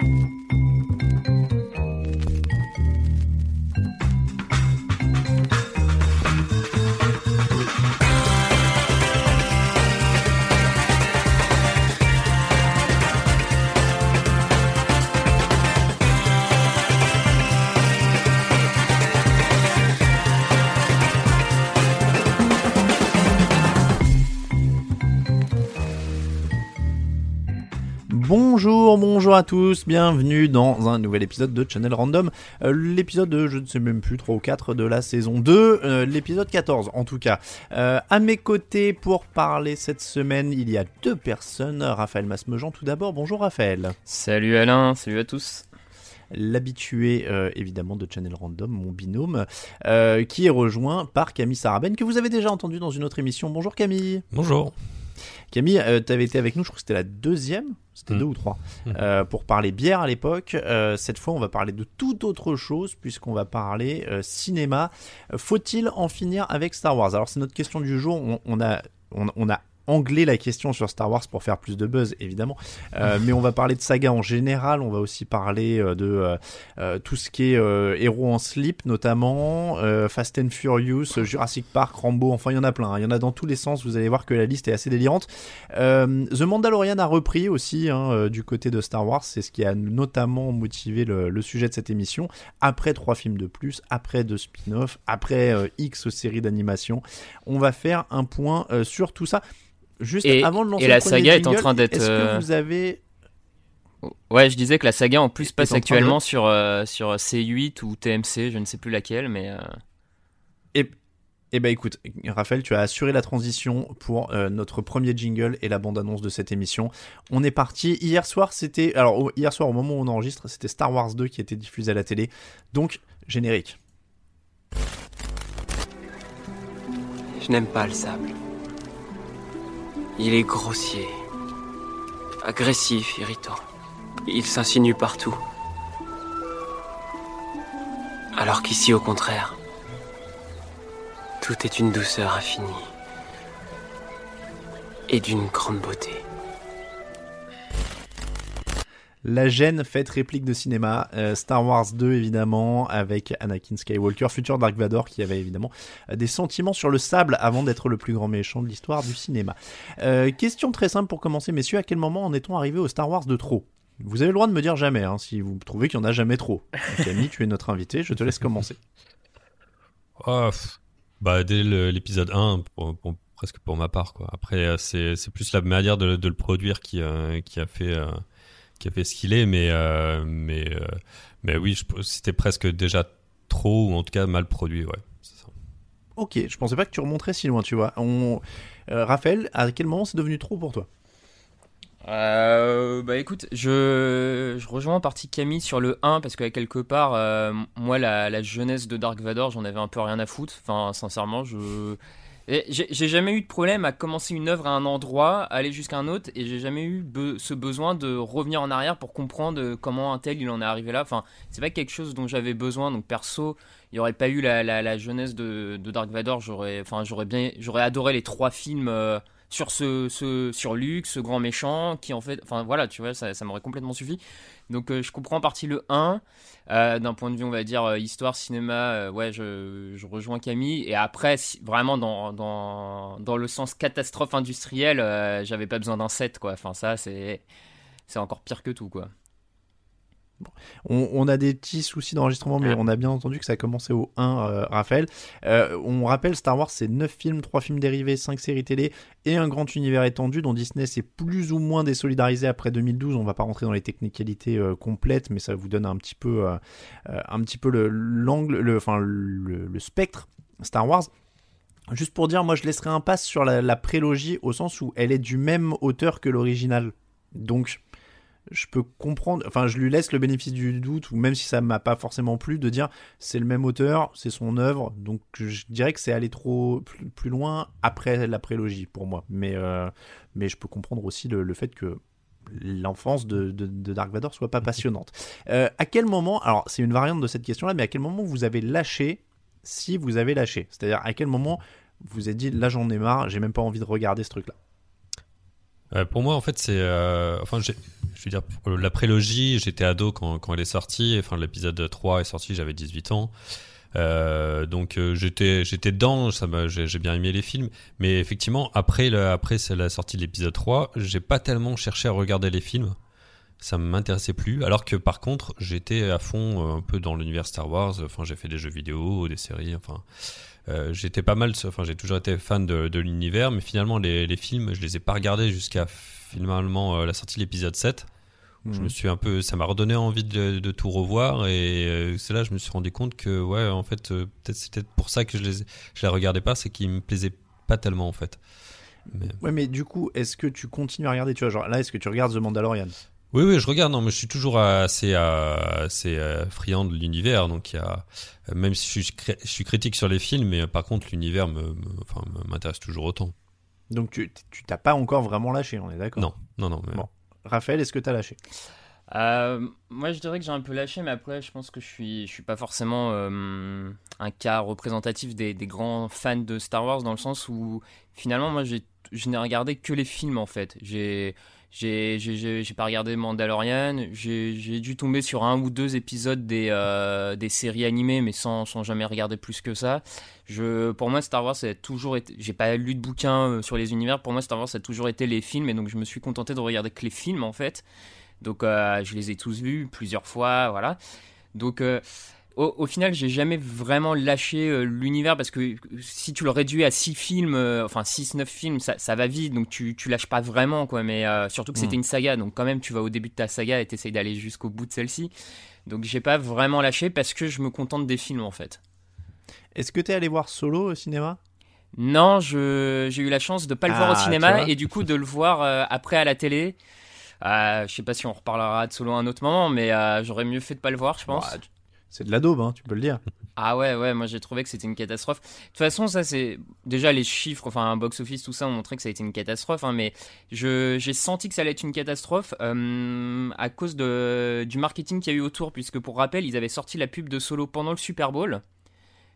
Thank you. Bonjour, bonjour à tous, bienvenue dans un nouvel épisode de Channel Random, Euh, l'épisode, je ne sais même plus, 3 ou 4 de la saison 2, euh, l'épisode 14 en tout cas. Euh, à mes côtés pour parler cette semaine, il y a deux personnes, Raphaël Masmejean tout d'abord, bonjour Raphaël. Salut Alain, salut à tous. L'habitué euh, évidemment de Channel Random, mon binôme, euh, qui est rejoint par Camille Saraben, que vous avez déjà entendu dans une autre émission. Bonjour Camille. Bonjour. Camille, euh, tu avais été avec nous, je crois que c'était la deuxième, c'était Mm. deux ou trois, Mm. euh, pour parler bière à l'époque. Euh, cette fois, on va parler de toute autre chose, puisqu'on va parler euh, cinéma. Faut-il en finir avec Star Wars? Alors, c'est notre question du jour. On, on a, on, on a anglais la question sur Star Wars pour faire plus de buzz, évidemment. Euh, mais on va parler de saga en général. On va aussi parler euh, de euh, tout ce qui est euh, héros en slip, notamment Fast and Furious, Jurassic Park, Rambo. Enfin, il y en a plein. hein. Il y en a dans tous les sens. Vous allez voir que la liste est assez délirante. The Mandalorian a repris aussi hein, du côté de Star Wars. C'est ce qui a notamment motivé le, le sujet de cette émission. Après trois films de plus, après deux spin-offs, après X séries d'animation, on va faire un point sur tout ça. Juste Et- avant de lancer et la saga est en train d'être, Est-ce que euh, vous avez Ouais, je disais que la saga en plus passe en train de- actuellement sur, euh, sur C8 ou TMC, je ne sais plus laquelle, mais euh, Eh ben écoute, Raphaël, tu as assuré la transition pour euh, notre premier jingle et la bande-annonce de cette émission. On est parti. Hier soir, c'était alors hier soir au moment où on enregistre, c'était Star Wars 2 qui était diffusé à la télé. Donc générique. Je n'aime pas le sable. Il est grossier, agressif, irritant. Il s'insinue partout. Alors qu'ici, au contraire, tout est une douceur infinie et d'une grande beauté. La gêne faite réplique de cinéma, euh, Star Wars 2 évidemment, avec Anakin Skywalker, futur Dark Vador, qui avait évidemment euh, des sentiments sur le sable avant d'être le plus grand méchant de l'histoire du cinéma. Euh, question très simple pour commencer, messieurs, à quel moment en est-on arrivé au Star Wars de trop? Vous avez le droit de me dire jamais, hein, si vous trouvez qu'il n'y en a jamais trop. Camille, tu es notre invité, je te laisse commencer. Pff, bah, dès l'épisode 1, pour- pour- presque pour ma part. Quoi. Après, c'est plus la manière de, le produire qui, qui, a fait, qui a fait ce qu'il est. Mais, euh, mais, euh, mais oui, c'était presque déjà trop, ou en tout cas mal produit. Ouais, ça. Ok, je pensais pas que tu remonterais si loin, tu vois. On... euh, Raphaël, à quel moment c'est devenu trop pour toi? Euh, bah écoute, je, je rejoins en partie Camille sur le 1 parce que quelque part, euh, moi la, la jeunesse de Dark Vador, j'en avais un peu rien à foutre. Enfin, sincèrement, je j'ai jamais eu de problème à commencer une œuvre à un endroit, aller jusqu'à un autre, et j'ai jamais eu ce besoin de revenir en arrière pour comprendre comment un tel il en est arrivé là. Enfin, c'est pas quelque chose dont j'avais besoin. Donc perso, il n'y aurait pas eu la, la, jeunesse de, de Dark Vador, j'aurais, enfin, j'aurais bien, j'aurais adoré les trois films. euh, sur ce, ce sur ce grand méchant, qui en fait, enfin voilà, tu vois, ça, ça m'aurait complètement suffi. Donc euh, je comprends en partie le 1, euh, d'un point de vue, on va dire, euh, histoire, cinéma, ouais, je, je rejoins Camille. Et après, vraiment, dans, dans, dans le sens catastrophe industrielle, j'avais pas besoin d'un set, quoi. Enfin, ça, c'est encore pire que tout, quoi. On, on a des petits soucis d'enregistrement, mais on a bien entendu que ça a commencé au 1, euh, Raphaël. Euh, on rappelle, Star Wars, c'est 9 films, 3 films dérivés, 5 séries télé et un grand univers étendu dont Disney s'est plus ou moins désolidarisé après 2012. On va pas rentrer dans les technicalités euh, complètes, mais ça vous donne un petit peu, un petit peu le- l'angle, le, enfin, le, le spectre Star Wars. Juste pour dire, moi je laisserai un pass sur la, la prélogie au sens où elle est du même auteur que l'original. Donc, je peux comprendre, enfin, je lui laisse le bénéfice du doute, ou même si ça m'a pas forcément plu, de dire c'est le même auteur, c'est son œuvre, donc je dirais que c'est aller trop plus, loin après la prélogie pour moi. Mais, euh, mais je peux comprendre aussi le, fait que l'enfance de, Dark Vador soit pas passionnante. Euh, à quel moment, alors c'est une variante de cette question-là, mais à quel moment vous avez lâché, si vous avez lâché? C'est-à-dire à quel moment vous êtes dit là j'en ai marre, j'ai même pas envie de regarder ce truc-là? Euh, pour moi, en fait, c'est. Euh, enfin, je veux dire, la prélogie, j'étais ado quand, quand elle est sortie. Enfin, l'épisode 3 est sorti, j'avais 18 ans. Euh, donc euh, j'étais j'étais dedans, ça j'ai bien aimé les films, mais effectivement après le, après la sortie de l'épisode 3, j'ai pas tellement cherché à regarder les films, ça m'intéressait plus. Alors que par contre j'étais à fond un peu dans l'univers Star Wars, enfin j'ai fait des jeux vidéo, des séries, enfin euh, j'étais pas mal, enfin j'ai toujours été fan de, l'univers, mais finalement les, les, films, je les ai pas regardés jusqu'à finalement euh, la sortie de l'épisode 7. Je me mhm. suis un peu, ça m'a redonné envie de, de, tout revoir et euh, c'est là que je me suis rendu compte que ouais en fait peut-être c'était pour ça que je les je les regardais pas, c'est qu'ils me plaisaient pas tellement en fait. Mais... Ouais mais du coup est-ce que tu continues à regarder tu vois genre là est-ce que tu regardes The Mandalorian? Oui, oui, je regarde. Non, mais je suis toujours assez, euh, assez euh, friand de l'univers. Donc, il y a, même si je suis, critique sur les films, mais par contre, l'univers me, m'intéresse toujours autant. Donc, tu, tu t'as pas encore vraiment lâché, on est d'accord? Non, non, non. Bon. Raphaël, est-ce que tu as lâché? Euh, moi, je dirais que j'ai un peu lâché, mais après, je pense que je suis, je suis pas forcément un cas représentatif des, des, grands fans de Star Wars, dans le sens où finalement, moi, j'ai, je n'ai regardé que les films en fait. J'ai, j'ai pas regardé Mandalorian. J'ai dû tomber sur un ou deux épisodes des, euh, des séries animées, mais sans, sans jamais regarder plus que ça. Je, pour moi, Star Wars, ça a toujours été. J'ai pas lu de bouquins euh, sur les univers. Pour moi, Star Wars, ça a toujours été les films, et donc je me suis contenté de regarder que les films en fait. Donc euh, je les ai tous vus plusieurs fois, voilà. Donc au, final, j'ai jamais vraiment lâché euh, l'univers parce que si tu le réduis à 6 films, euh, enfin 6-9 films, ça, va vite, donc tu, tu lâches pas vraiment, quoi. Mais euh, surtout que c'était mm. une saga, donc quand même, tu vas au début de ta saga et t'essayes d'aller jusqu'au bout de celle-ci. Donc j'ai pas vraiment lâché parce que je me contente des films, en fait. Est-ce que t'es allé voir Solo au cinéma? Non, j'ai eu la chance de pas le voir au ah, cinéma et du coup de le voir après à la télé. je sais pas si on reparlera de Solo à un autre moment, mais j'aurais mieux fait de pas le voir, je pense. Bah, c'est de la daube, hein, tu peux le dire. Ah ouais, ouais, moi j'ai trouvé que c'était une catastrophe. De toute façon, ça c'est. Déjà, les chiffres, enfin, box-office, tout ça ont montré que ça a été une catastrophe, hein, mais j'ai senti que ça allait être une catastrophe euh, à cause de, du marketing qu'il y a eu autour, puisque pour rappel, ils avaient sorti la pub de Solo pendant le Super Bowl.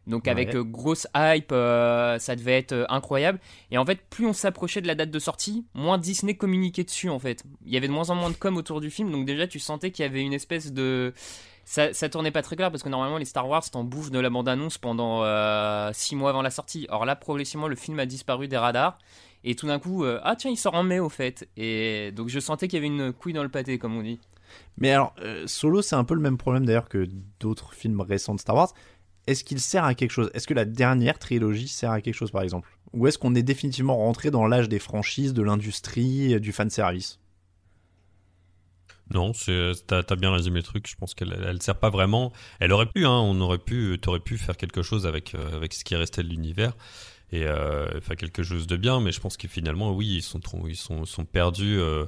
Donc avec euh, grosse hype, euh, ça devait être incroyable. Et en fait, plus on s'approchait de la date de sortie, moins Disney communiquait dessus en fait. Il y avait de moins en moins de com autour du film, donc déjà tu sentais qu'il y avait une espèce de ça, tournait pas très clair parce que normalement les Star Wars t'en bouffent de la bande-annonce pendant 6 euh, mois avant la sortie. Or là, progressivement, le film a disparu des radars. Et tout d'un coup, euh, ah tiens, il sort en mai au fait. Et donc je sentais qu'il y avait une couille dans le pâté, comme on dit. Mais alors, euh, Solo, c'est un peu le même problème d'ailleurs que d'autres films récents de Star Wars. Est-ce qu'il sert à quelque chose? Est-ce que la dernière trilogie sert à quelque chose par exemple? Ou est-ce qu'on est définitivement rentré dans l'âge des franchises, de l'industrie, du fanservice? Non, t'as as bien résumé le truc. Je pense qu'elle elle sert pas vraiment. Elle aurait pu, hein, on aurait pu, t'aurais pu faire quelque chose avec euh, avec ce qui restait de l'univers et euh, faire quelque chose de bien. Mais je pense que finalement, oui, ils sont ils sont perdus. Euh,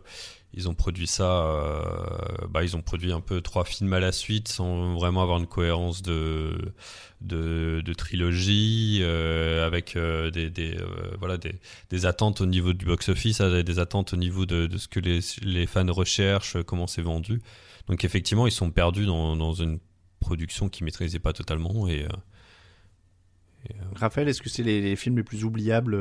ils ont produit ça, euh, bah, ils ont produit un peu trois films à la suite sans vraiment avoir une cohérence de, de, trilogie, avec des, des voilà, des, des, attentes au niveau du box-office, des attentes au niveau de, de ce que les, les, fans recherchent, comment c'est vendu. Donc effectivement, ils sont perdus dans, dans une production qu'ils maîtrisaient pas totalement. Et, Raphaël, est-ce que c'est les, films les plus oubliables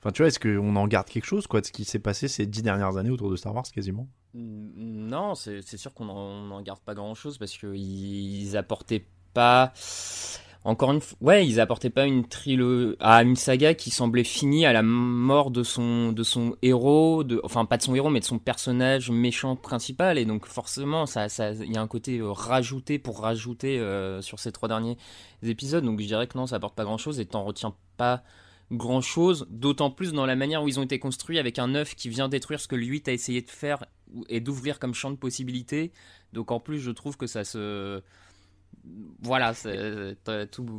Enfin, tu vois, est-ce qu'on en garde quelque chose, quoi, de ce qui s'est passé ces dix dernières années autour de Star Wars, quasiment? Non, c'est sûr qu'on n'en garde pas grand-chose parce qu'ils apportaient pas. Encore une fois, ouais, ils apportaient pas une trilogie à une saga qui semblait finie à la mort de son de son héros, enfin pas de son héros mais de son personnage méchant principal et donc forcément ça il y a un côté euh, rajouté pour rajouter euh, sur ces trois derniers épisodes donc je dirais que non ça apporte pas grand chose et t'en retiens pas grand chose, d'autant plus dans la manière où ils ont été construits avec un 9 qui vient détruire ce que le 8 a essayé de faire et d'ouvrir comme champ de possibilités. Donc en plus, je trouve que ça se. Voilà,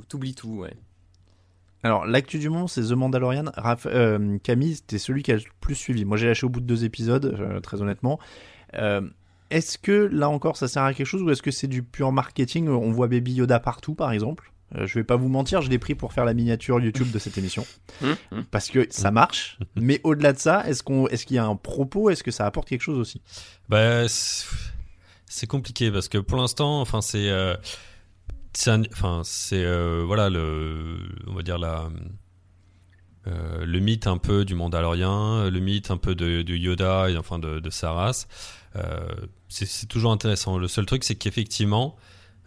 t'oublies tout, ouais. Alors, l'actu du moment, c'est The Mandalorian. Raph- euh, Camille, t'es celui qui a le plus suivi. Moi, j'ai lâché au bout de deux épisodes, euh, très honnêtement. Euh, est-ce que, là encore, ça sert à quelque chose ou est-ce que c'est du pur marketing? On voit Baby Yoda partout, par exemple. Euh, je vais pas vous mentir, je l'ai pris pour faire la miniature YouTube de cette émission. Hum, hum. Parce que ça marche. mais au-delà de ça, est-ce qu'on, est-ce qu'il y a un propos? Est-ce que ça apporte quelque chose aussi? Bah, c'est c'est compliqué parce que pour l'instant, enfin, c'est, euh, c'est, enfin, c'est, euh, voilà, le, on va dire la, euh, le mythe un peu du Mandalorien, le mythe un peu de, Yoda et enfin de, de sa race. Euh, c'est, toujours intéressant. Le seul truc, c'est qu'effectivement,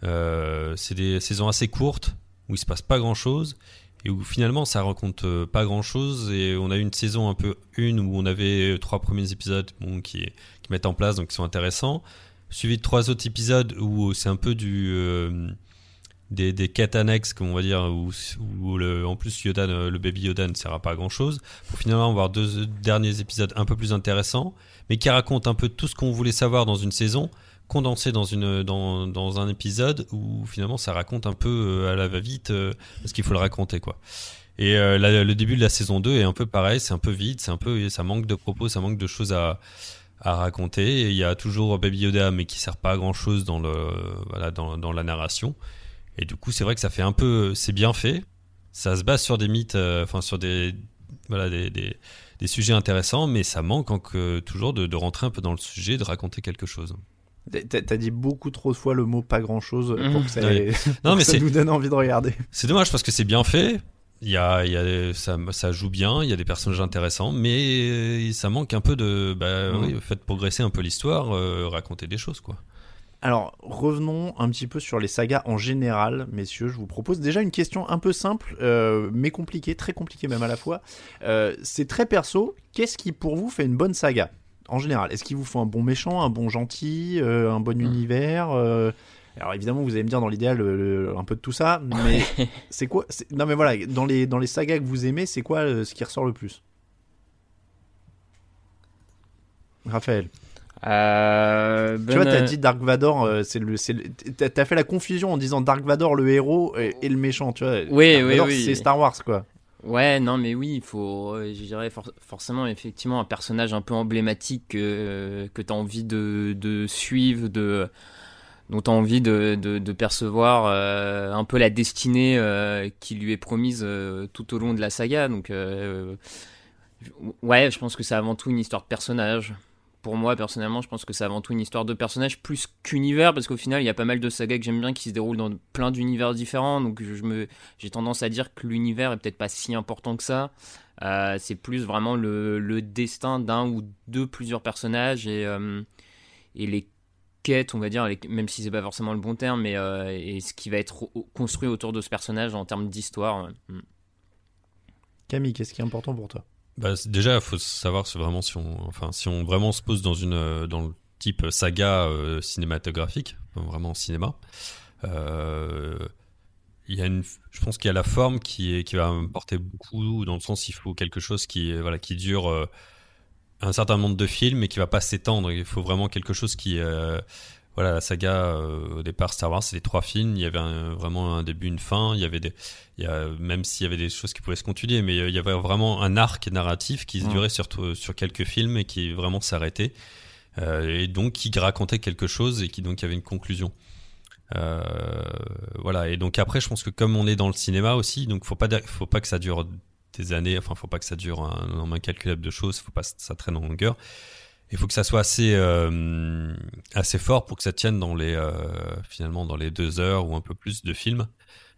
c'est des saisons assez courtes où il se passe pas grand chose et où finalement ça raconte pas grand chose et on a eu une saison un peu une où on avait trois premiers épisodes qui, qui mettent en place donc qui sont intéressants suivi de trois autres épisodes où c'est un peu du des, des quêtes annexes on va dire où, où le, en plus Yoda ne- le baby Yoda ne sert à pas grand chose pour finalement avoir deux derniers épisodes un peu plus intéressants mais qui racontent un peu tout ce qu'on voulait savoir dans une saison condensé dans une dans, dans un épisode où finalement ça raconte un peu euh, à la va-vite euh, parce qu'il faut le raconter quoi. Et euh, le début de la saison 2 est un peu pareil, c'est un peu vide, c'est un peu ça manque de propos, ça manque de choses à à raconter. Il y a toujours Baby Yoda mais qui sert pas à grand chose dans le voilà dans, dans la narration. Et du coup, c'est vrai que ça fait un peu c'est bien fait. Ça se base sur des mythes euh, enfin sur des voilà des, des des sujets intéressants, mais ça manque encore toujours de, de rentrer un peu dans le sujet, de raconter quelque chose. T'as dit beaucoup trop de fois le mot pas grand chose pour Mhm. que ça, Ouais. pour Non, que mais ça c'est nous donne envie de regarder. C'est dommage parce que c'est bien fait. Il y a, il y a, ça, ça joue bien, il y a des personnages intéressants, mais ça manque un peu de. Bah, Mhm. oui, faites progresser un peu l'histoire, euh, raconter des choses, quoi. Alors, revenons un petit peu sur les sagas en général, messieurs. Je vous propose déjà une question un peu simple, euh, mais compliquée, très compliquée même à la fois. Euh, c'est très perso. Qu'est-ce qui, pour vous, fait une bonne saga En général, est-ce qu'il vous faut un bon méchant, un bon gentil, euh, un bon univers euh, Alors évidemment, vous allez me dire dans l'idéal un peu de tout ça, mais c'est quoi Non, mais voilà, dans les dans les sagas que vous aimez, c'est quoi ce qui ressort le plus? Raphaël. Euh, Tu vois, bonne- t'as dit Dark Vador, euh, c'est le, t'as t'as fait la confusion en disant Dark Vador le héros et, et le méchant, tu vois. Oui, Dark oui, oui. C'est Star Wars, quoi. Ouais, non, mais oui, il faut, euh, je dirais for- forcément, effectivement, un personnage un peu emblématique que, que tu as envie de, de suivre, de, dont tu as envie de, de, de percevoir euh, un peu la destinée euh, qui lui est promise euh, tout au long de la saga. Donc, euh, ouais, je pense que c'est avant tout une histoire de personnage. Pour moi, personnellement, je pense que c'est avant tout une histoire de personnage plus qu'univers, parce qu'au final, il y a pas mal de sagas que j'aime bien qui se déroulent dans plein d'univers différents. Donc, je me, j'ai tendance à dire que l'univers est peut-être pas si important que ça. Euh, c'est plus vraiment le, le destin d'un ou de plusieurs personnages et, euh, et les quêtes, on va dire, même si c'est pas forcément le bon terme, mais euh, et ce qui va être construit autour de ce personnage en termes d'histoire. Mm. Camille, qu'est-ce qui est important pour toi? Bah, déjà, il faut savoir vraiment si on, enfin, si on vraiment se pose dans une, euh, dans le type saga euh, cinématographique, vraiment cinéma. euh, il y une, je pense qu'il y a la forme qui est, qui va porter beaucoup dans le sens il faut quelque chose qui, voilà, qui dure un certain nombre de films et qui va pas s'étendre. Il faut vraiment quelque chose qui, voilà, la saga euh, au départ Star Wars, c'est les trois films. Il y avait un- vraiment un début, une fin. Il y avait des, il y a, même s'il y avait des choses qui pouvaient se continuer, mais euh, il y avait vraiment un arc narratif qui se Mm. durait sur, sur quelques films et qui vraiment s'arrêtait. Euh, et donc qui racontait quelque chose et qui donc avait une conclusion. Euh, voilà. Et donc après, je pense que comme on est dans le cinéma aussi, donc faut pas, faut pas que ça dure des années. Enfin, faut pas que ça dure un nombre incalculable de choses. Faut pas que ça traîne en longueur. Il faut que ça soit assez euh, assez fort pour que ça tienne dans les euh, finalement dans les deux heures ou un peu plus de films,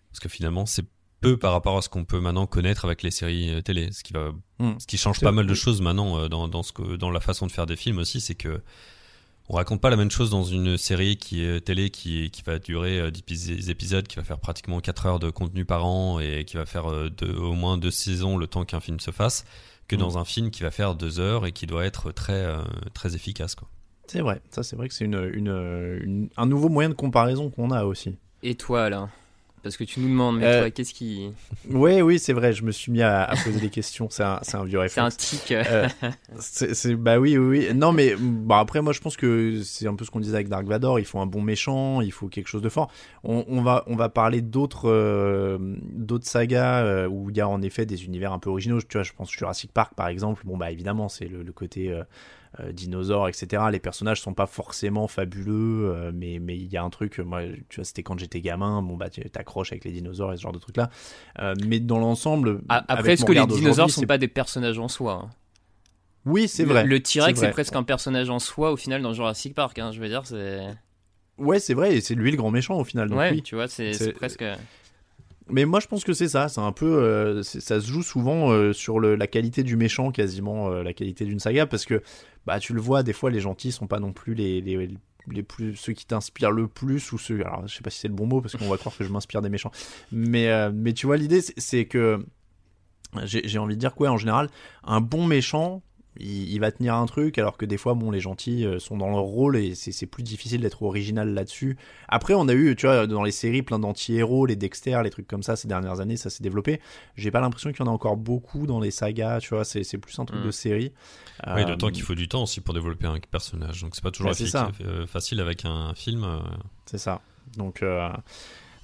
parce que finalement c'est peu par rapport à ce qu'on peut maintenant connaître avec les séries euh, télé, ce qui va Hmm. ce qui change pas mal de choses maintenant dans dans ce que dans la façon de faire des films aussi, c'est que on raconte pas la même chose dans une série qui est télé qui, qui va durer euh, 10 épisodes, qui va faire pratiquement 4 heures de contenu par an et qui va faire deux- au moins deux saisons le temps qu'un film se fasse, que Mm. dans un film qui va faire 2 heures et qui doit être très, euh, très efficace. Quoi. C'est vrai, ça c'est vrai que c'est une, une, une- un nouveau moyen de comparaison qu'on a aussi. Et toi, là parce que tu nous demandes, mais Euh, toi, qu'est-ce qui. Ouais, oui, c'est vrai. Je me suis mis à, à poser des questions. C'est un, c'est un vieux C'est un réflexe. tic. Euh, bah oui, oui, oui. Non, mais bah après, moi, je pense que c'est un peu ce qu'on disait avec Dark Vador. Il faut un bon méchant, il faut quelque chose de fort. On, on va, on va parler d'autres, euh, d'autres sagas où il y a en effet des univers un peu originaux. Tu vois, je pense Jurassic Park, par exemple. Bon, bah évidemment, c'est le, le côté euh, euh, dinosaure, etc. Les personnages sont pas forcément fabuleux, euh, mais mais il y a un truc. Moi, tu vois, c'était quand j'étais gamin. Bon, bah, tu t'accroches avec les dinosaures et ce genre de trucs là. mais dans l'ensemble, Après, est-ce que les dinosaures sont c'est- pas des personnages en soi hein? Oui, c'est vrai. Le T-Rex, C'est presque un personnage en soi au final dans Jurassic Park. hein, je veux dire, c'est. Ouais, c'est vrai, et c'est lui le grand méchant au final. Donc ouais, oui. tu vois, c'est presque. Mais moi, je pense que c'est ça. C'est un peu, euh, ça se joue souvent euh, sur la qualité du méchant, quasiment euh, la qualité d'une saga, parce que bah tu le vois, des fois les gentils sont pas non plus les les, les plus ceux qui t'inspirent le plus ou ceux. Alors, je sais pas si c'est le bon mot parce qu'on va croire que je m'inspire des méchants. Mais mais tu vois, l'idée c'est- que j'ai envie de dire quoi en général, un bon méchant. Il, il va tenir un truc alors que des fois bon les gentils euh, sont dans leur rôle et c'est c'est plus difficile d'être original là-dessus après, on a eu, tu vois, dans les séries, plein d'anti-héros, les Dexter, les trucs comme ça, ces dernières années, ça s'est développé. J'ai pas l'impression qu'il y en a encore beaucoup dans les sagas, tu vois, c'est c'est plus un truc Mm. de série. Oui, Euh, d'autant qu'il faut du temps aussi pour développer un personnage. Donc c'est pas toujours Bah, ça. euh, facile avec un film. C'est ça. Donc, euh,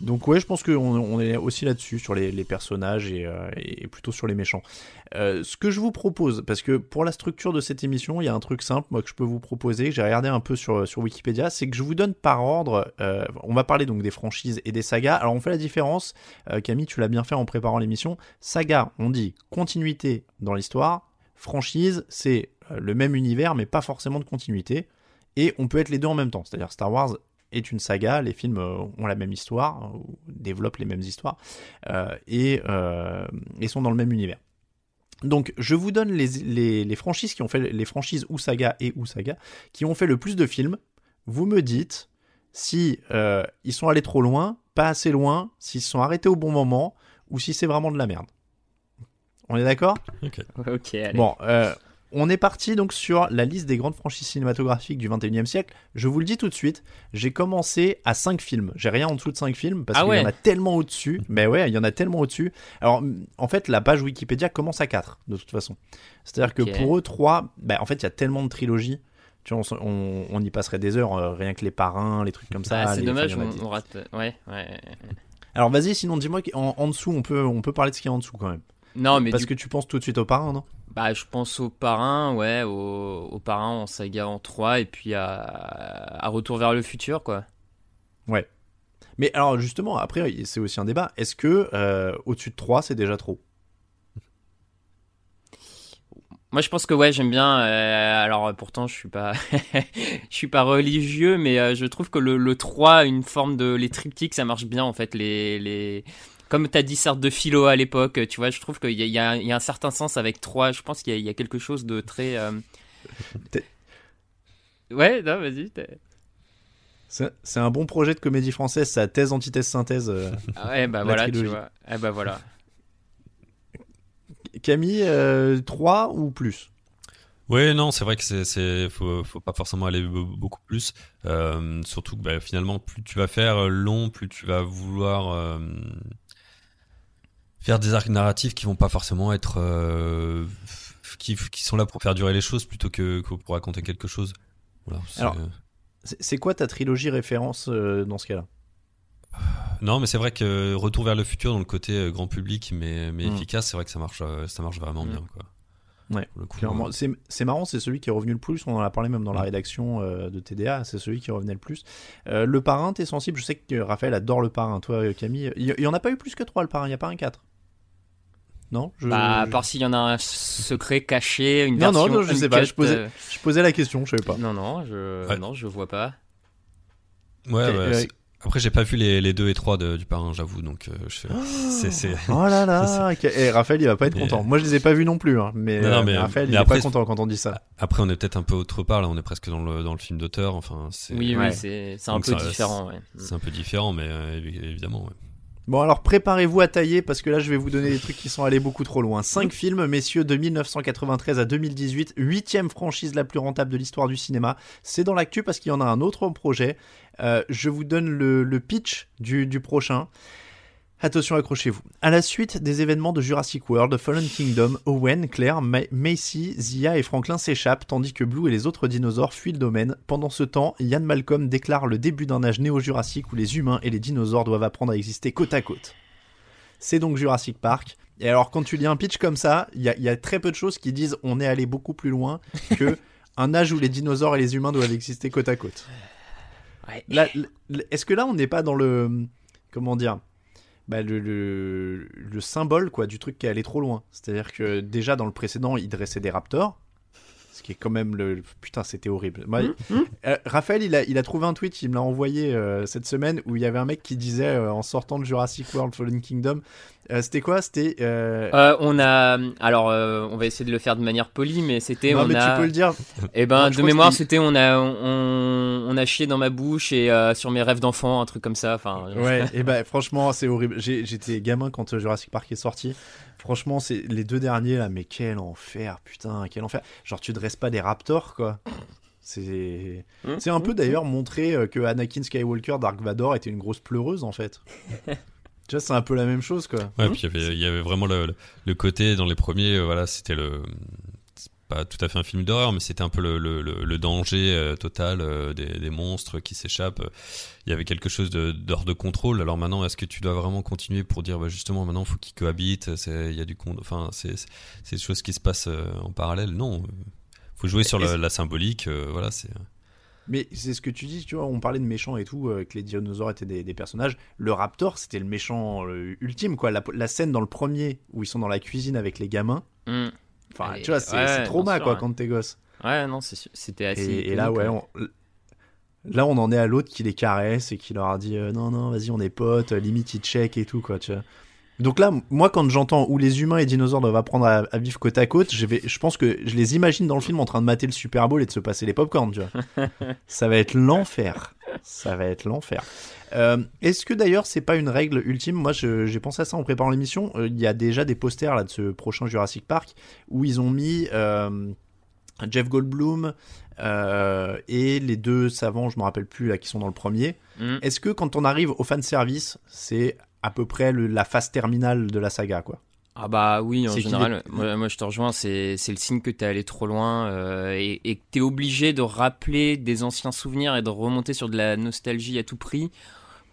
donc ouais, je pense qu'on on est aussi là-dessus, sur les, personnages et, euh, et plutôt sur les méchants. Euh, ce que je vous propose, parce que pour la structure de cette émission, il y a un truc simple, moi, que je peux vous proposer, que j'ai regardé un peu sur, sur Wikipédia, c'est que je vous donne par ordre, euh, on va parler donc des franchises et des sagas. Alors on fait la différence, Camille, tu l'as bien fait en préparant l'émission. Saga, on dit continuité dans l'histoire. Franchise, c'est le même univers, mais pas forcément de continuité. Et on peut être les deux en même temps. C'est-à-dire Star Wars est une saga, les films euh, ont la même histoire, euh, ou développent les mêmes histoires, euh, et, euh, et sont dans le même univers. Donc, je vous donne les, les, les franchises qui ont fait les franchises ou saga et ou saga qui ont fait le plus de films. Vous me dites si euh, ils sont allés trop loin, pas assez loin, s'ils se sont arrêtés au bon moment, ou si c'est vraiment de la merde. On est d'accord? Ok. Ok, allez. Bon, euh, on est parti donc sur la liste des grandes franchises cinématographiques du 21e siècle. Je vous le dis tout de suite, j'ai commencé à 5 films. J'ai rien en dessous de 5 films parce Ah qu'il y en a tellement au-dessus. Mais ouais, il y en a tellement au-dessus. Alors, en fait, la page Wikipédia commence à 4 de toute façon. C'est-à-dire que pour eux, 3, bah, en fait, il y a tellement de trilogies. Tu vois, on, y passerait des heures, euh, rien que les parrains, les trucs comme ça. Ah, c'est dommage, on, rate. Ouais, ouais. Alors vas-y, sinon dis-moi qu'en en dessous, on peut, on peut parler de ce qu'il y a en dessous quand même. Non, mais Parce du que tu penses tout de suite aux parrains, non? Bah, je pense au parrain, ouais, au, au parrain en saga en 3 et puis à, à Retour vers le futur, quoi. Ouais. Mais alors justement, après, c'est aussi un débat. Est-ce que euh, au-dessus de 3, c'est déjà trop? Moi, je pense que ouais, j'aime bien. euh, alors, pourtant, je suis pas, je suis pas religieux, mais euh, je trouve que le, le 3 a une forme de les triptyques, ça marche bien en fait. Les, les, comme t'as dit certes de philo à l'époque, tu vois, je trouve qu'il y a, y, y un certain sens avec 3 Je pense qu'il y, a- il y a quelque chose de très. euh, Ouais, non, vas-y. C'est un bon projet de comédie française, ça thèse, antithèse, synthèse. euh. Ah ouais, bah voilà, tu vois. Ah bah voilà. Camille, euh, 3 ou plus? Ouais, non, c'est vrai que c'est, c'est, faut, faut pas forcément aller be- beaucoup plus. Euh, surtout que bah, finalement, plus tu vas faire long, plus tu vas vouloir euh, faire des arcs narratifs qui vont pas forcément être, euh, qui, qui sont là pour faire durer les choses plutôt que, que pour raconter quelque chose. Voilà. c'est- Alors- C'est c'est quoi ta trilogie référence euh, dans ce cas-là? Non, mais c'est vrai que Retour vers le futur dans le côté euh, grand public, mais, mais Mm. efficace, c'est vrai que ça marche, ça marche vraiment Mm. bien, quoi. Ouais, c'est marrant, c'est celui qui est revenu le plus. On en a parlé même dans la Mm. rédaction euh, de TDA. C'est celui qui revenait le plus. Euh, le parrain, t'es sensible? Je sais que Raphaël adore le parrain. Toi, Camille, il y, en a pas eu plus que 3 le parrain. Il y a pas un 4 Non je, Bah, à part s'il y en a un secret caché, une Non, non, version non, je sais pas, je posais- euh, je posais la question. Je savais pas. Non, non, je, Ouais. non, je vois pas. Ouais, Ok, ouais, euh, c'est- Après, j'ai pas vu les, les 2 et 3 de- du parrain, j'avoue, donc euh, je- c'est... Oh là là. Eh, Raphaël, il va pas être Mais- content. Moi, je les ai pas vus non plus. hein, mais, Non, non, euh, mais- mais Raphaël, mais il est après, pas content quand on dit ça. Après, on est peut-être un peu autre part, là, on est presque dans le, dans le film d'auteur, enfin, c'est, Oui, Ouais. oui, c'est c'est un Donc peu différent, ouais. c'est un peu différent, mais euh, évi- évidemment, ouais. Bon, alors préparez-vous à tailler parce que là, je vais vous donner des trucs qui sont allés beaucoup trop loin. 5 films, messieurs, de 1993 à 2018. Huitième franchise la plus rentable de l'histoire du cinéma. C'est dans l'actu parce qu'il y en a un autre projet. Euh, je vous donne le, le pitch du, du prochain. Attention, accrochez-vous. À la suite des événements de Jurassic World, Fallen Kingdom, Owen, Claire, Ma- Macy, Zia et Franklin s'échappent tandis que Blue et les autres dinosaures fuient le domaine. Pendant ce temps, Ian Malcolm déclare le début d'un âge néo-jurassique où les humains et les dinosaures doivent apprendre à exister côte à côte. C'est donc Jurassic Park. Et alors, quand tu lis un pitch comme ça, il y, a- il y a très peu de choses qui disent on est allé beaucoup plus loin que un âge où les dinosaures et les humains doivent exister côte à côte. Ouais. Est-ce que là, on n'est pas dans le. Comment dire bah, le, le, le symbole quoi, du truc qui est allé trop loin. C'est-à-dire que déjà dans le précédent, il dressait des raptors. Ce qui est quand même le. Putain, c'était horrible. Moi, euh, Raphaël, il a, il a trouvé un tweet, il me l'a envoyé euh, cette semaine, où il y avait un mec qui disait, euh, en sortant de Jurassic World Fallen Kingdom, euh, c'était quoi? C'était. euh, Euh, on a, alors, euh, on va essayer de le faire de manière polie, mais c'était, non, on mais a, tu peux le dire. eh ben, de mémoire, c'était, on a, on, on a chié dans ma bouche et euh, sur mes rêves d'enfant, un truc comme ça. Enfin, Ouais, et ben franchement, c'est horrible. J'ai- J'étais gamin quand Jurassic Park est sorti. Franchement, c'est les deux derniers là, mais quel enfer, putain, quel enfer. Genre, tu dresses pas des raptors, quoi. C'est c'est un peu d'ailleurs montrer que Anakin Skywalker, Dark Vador était une grosse pleureuse en fait. tu vois, c'est un peu la même chose, quoi. Ouais, puis il y avait, vraiment le, le- le côté dans les premiers, euh, voilà, c'était le. Pas tout à fait un film d'horreur, mais c'était un peu le, le, le- le danger euh, total euh, des, des monstres qui s'échappent. Il y avait quelque chose de- d'hors de, contrôle. Alors maintenant, est-ce que tu dois vraiment continuer pour dire, bah, justement, maintenant, il faut qu'ils cohabitent c'est- Il y a du con... Enfin, c'est des choses qui se passent euh, en parallèle? Non, faut jouer sur la, la symbolique. voilà, c'est. Mais c'est ce que tu dis, tu vois, on parlait de méchants et tout, euh, que les dinosaures étaient des, des personnages. Le raptor, c'était le méchant euh, ultime, quoi. La, la scène dans le premier où ils sont dans la cuisine avec les gamins. hum. Enfin, Et- tu vois, c'est ouais, bien sûr, quoi, quand t'es gosse. ouais, non, c'était assez. Et, et là, ouais, on- là, on en est à l'autre qui les caresse et qui leur a dit euh, non, non, vas-y, on est potes, limite, il check et tout, quoi, tu vois. Donc là, moi, quand j'entends où les humains et dinosaures doivent apprendre à, à vivre côte à côte, je, vais, je pense que je les imagine dans le film en train de mater le Super Bowl et de se passer les popcorn, tu vois. Ça va être l'enfer. Ça va être l'enfer. Euh, Est-ce que d'ailleurs, c'est pas une règle ultime? Moi, j'ai pensé à ça en préparant l'émission. Euh, Il y a déjà des posters là de ce prochain Jurassic Park où ils ont mis euh, Jeff Goldblum euh, et les deux savants, je me rappelle plus là, qui sont dans le premier. Hum. Est-ce que quand on arrive au fan service, c'est à peu près le- la phase terminale de la saga, quoi. Ah bah oui, en général, moi, moi, je te rejoins, c'est c'est le signe que t'es allé trop loin euh, et, et que t'es obligé de rappeler des anciens souvenirs et de remonter sur de la nostalgie à tout prix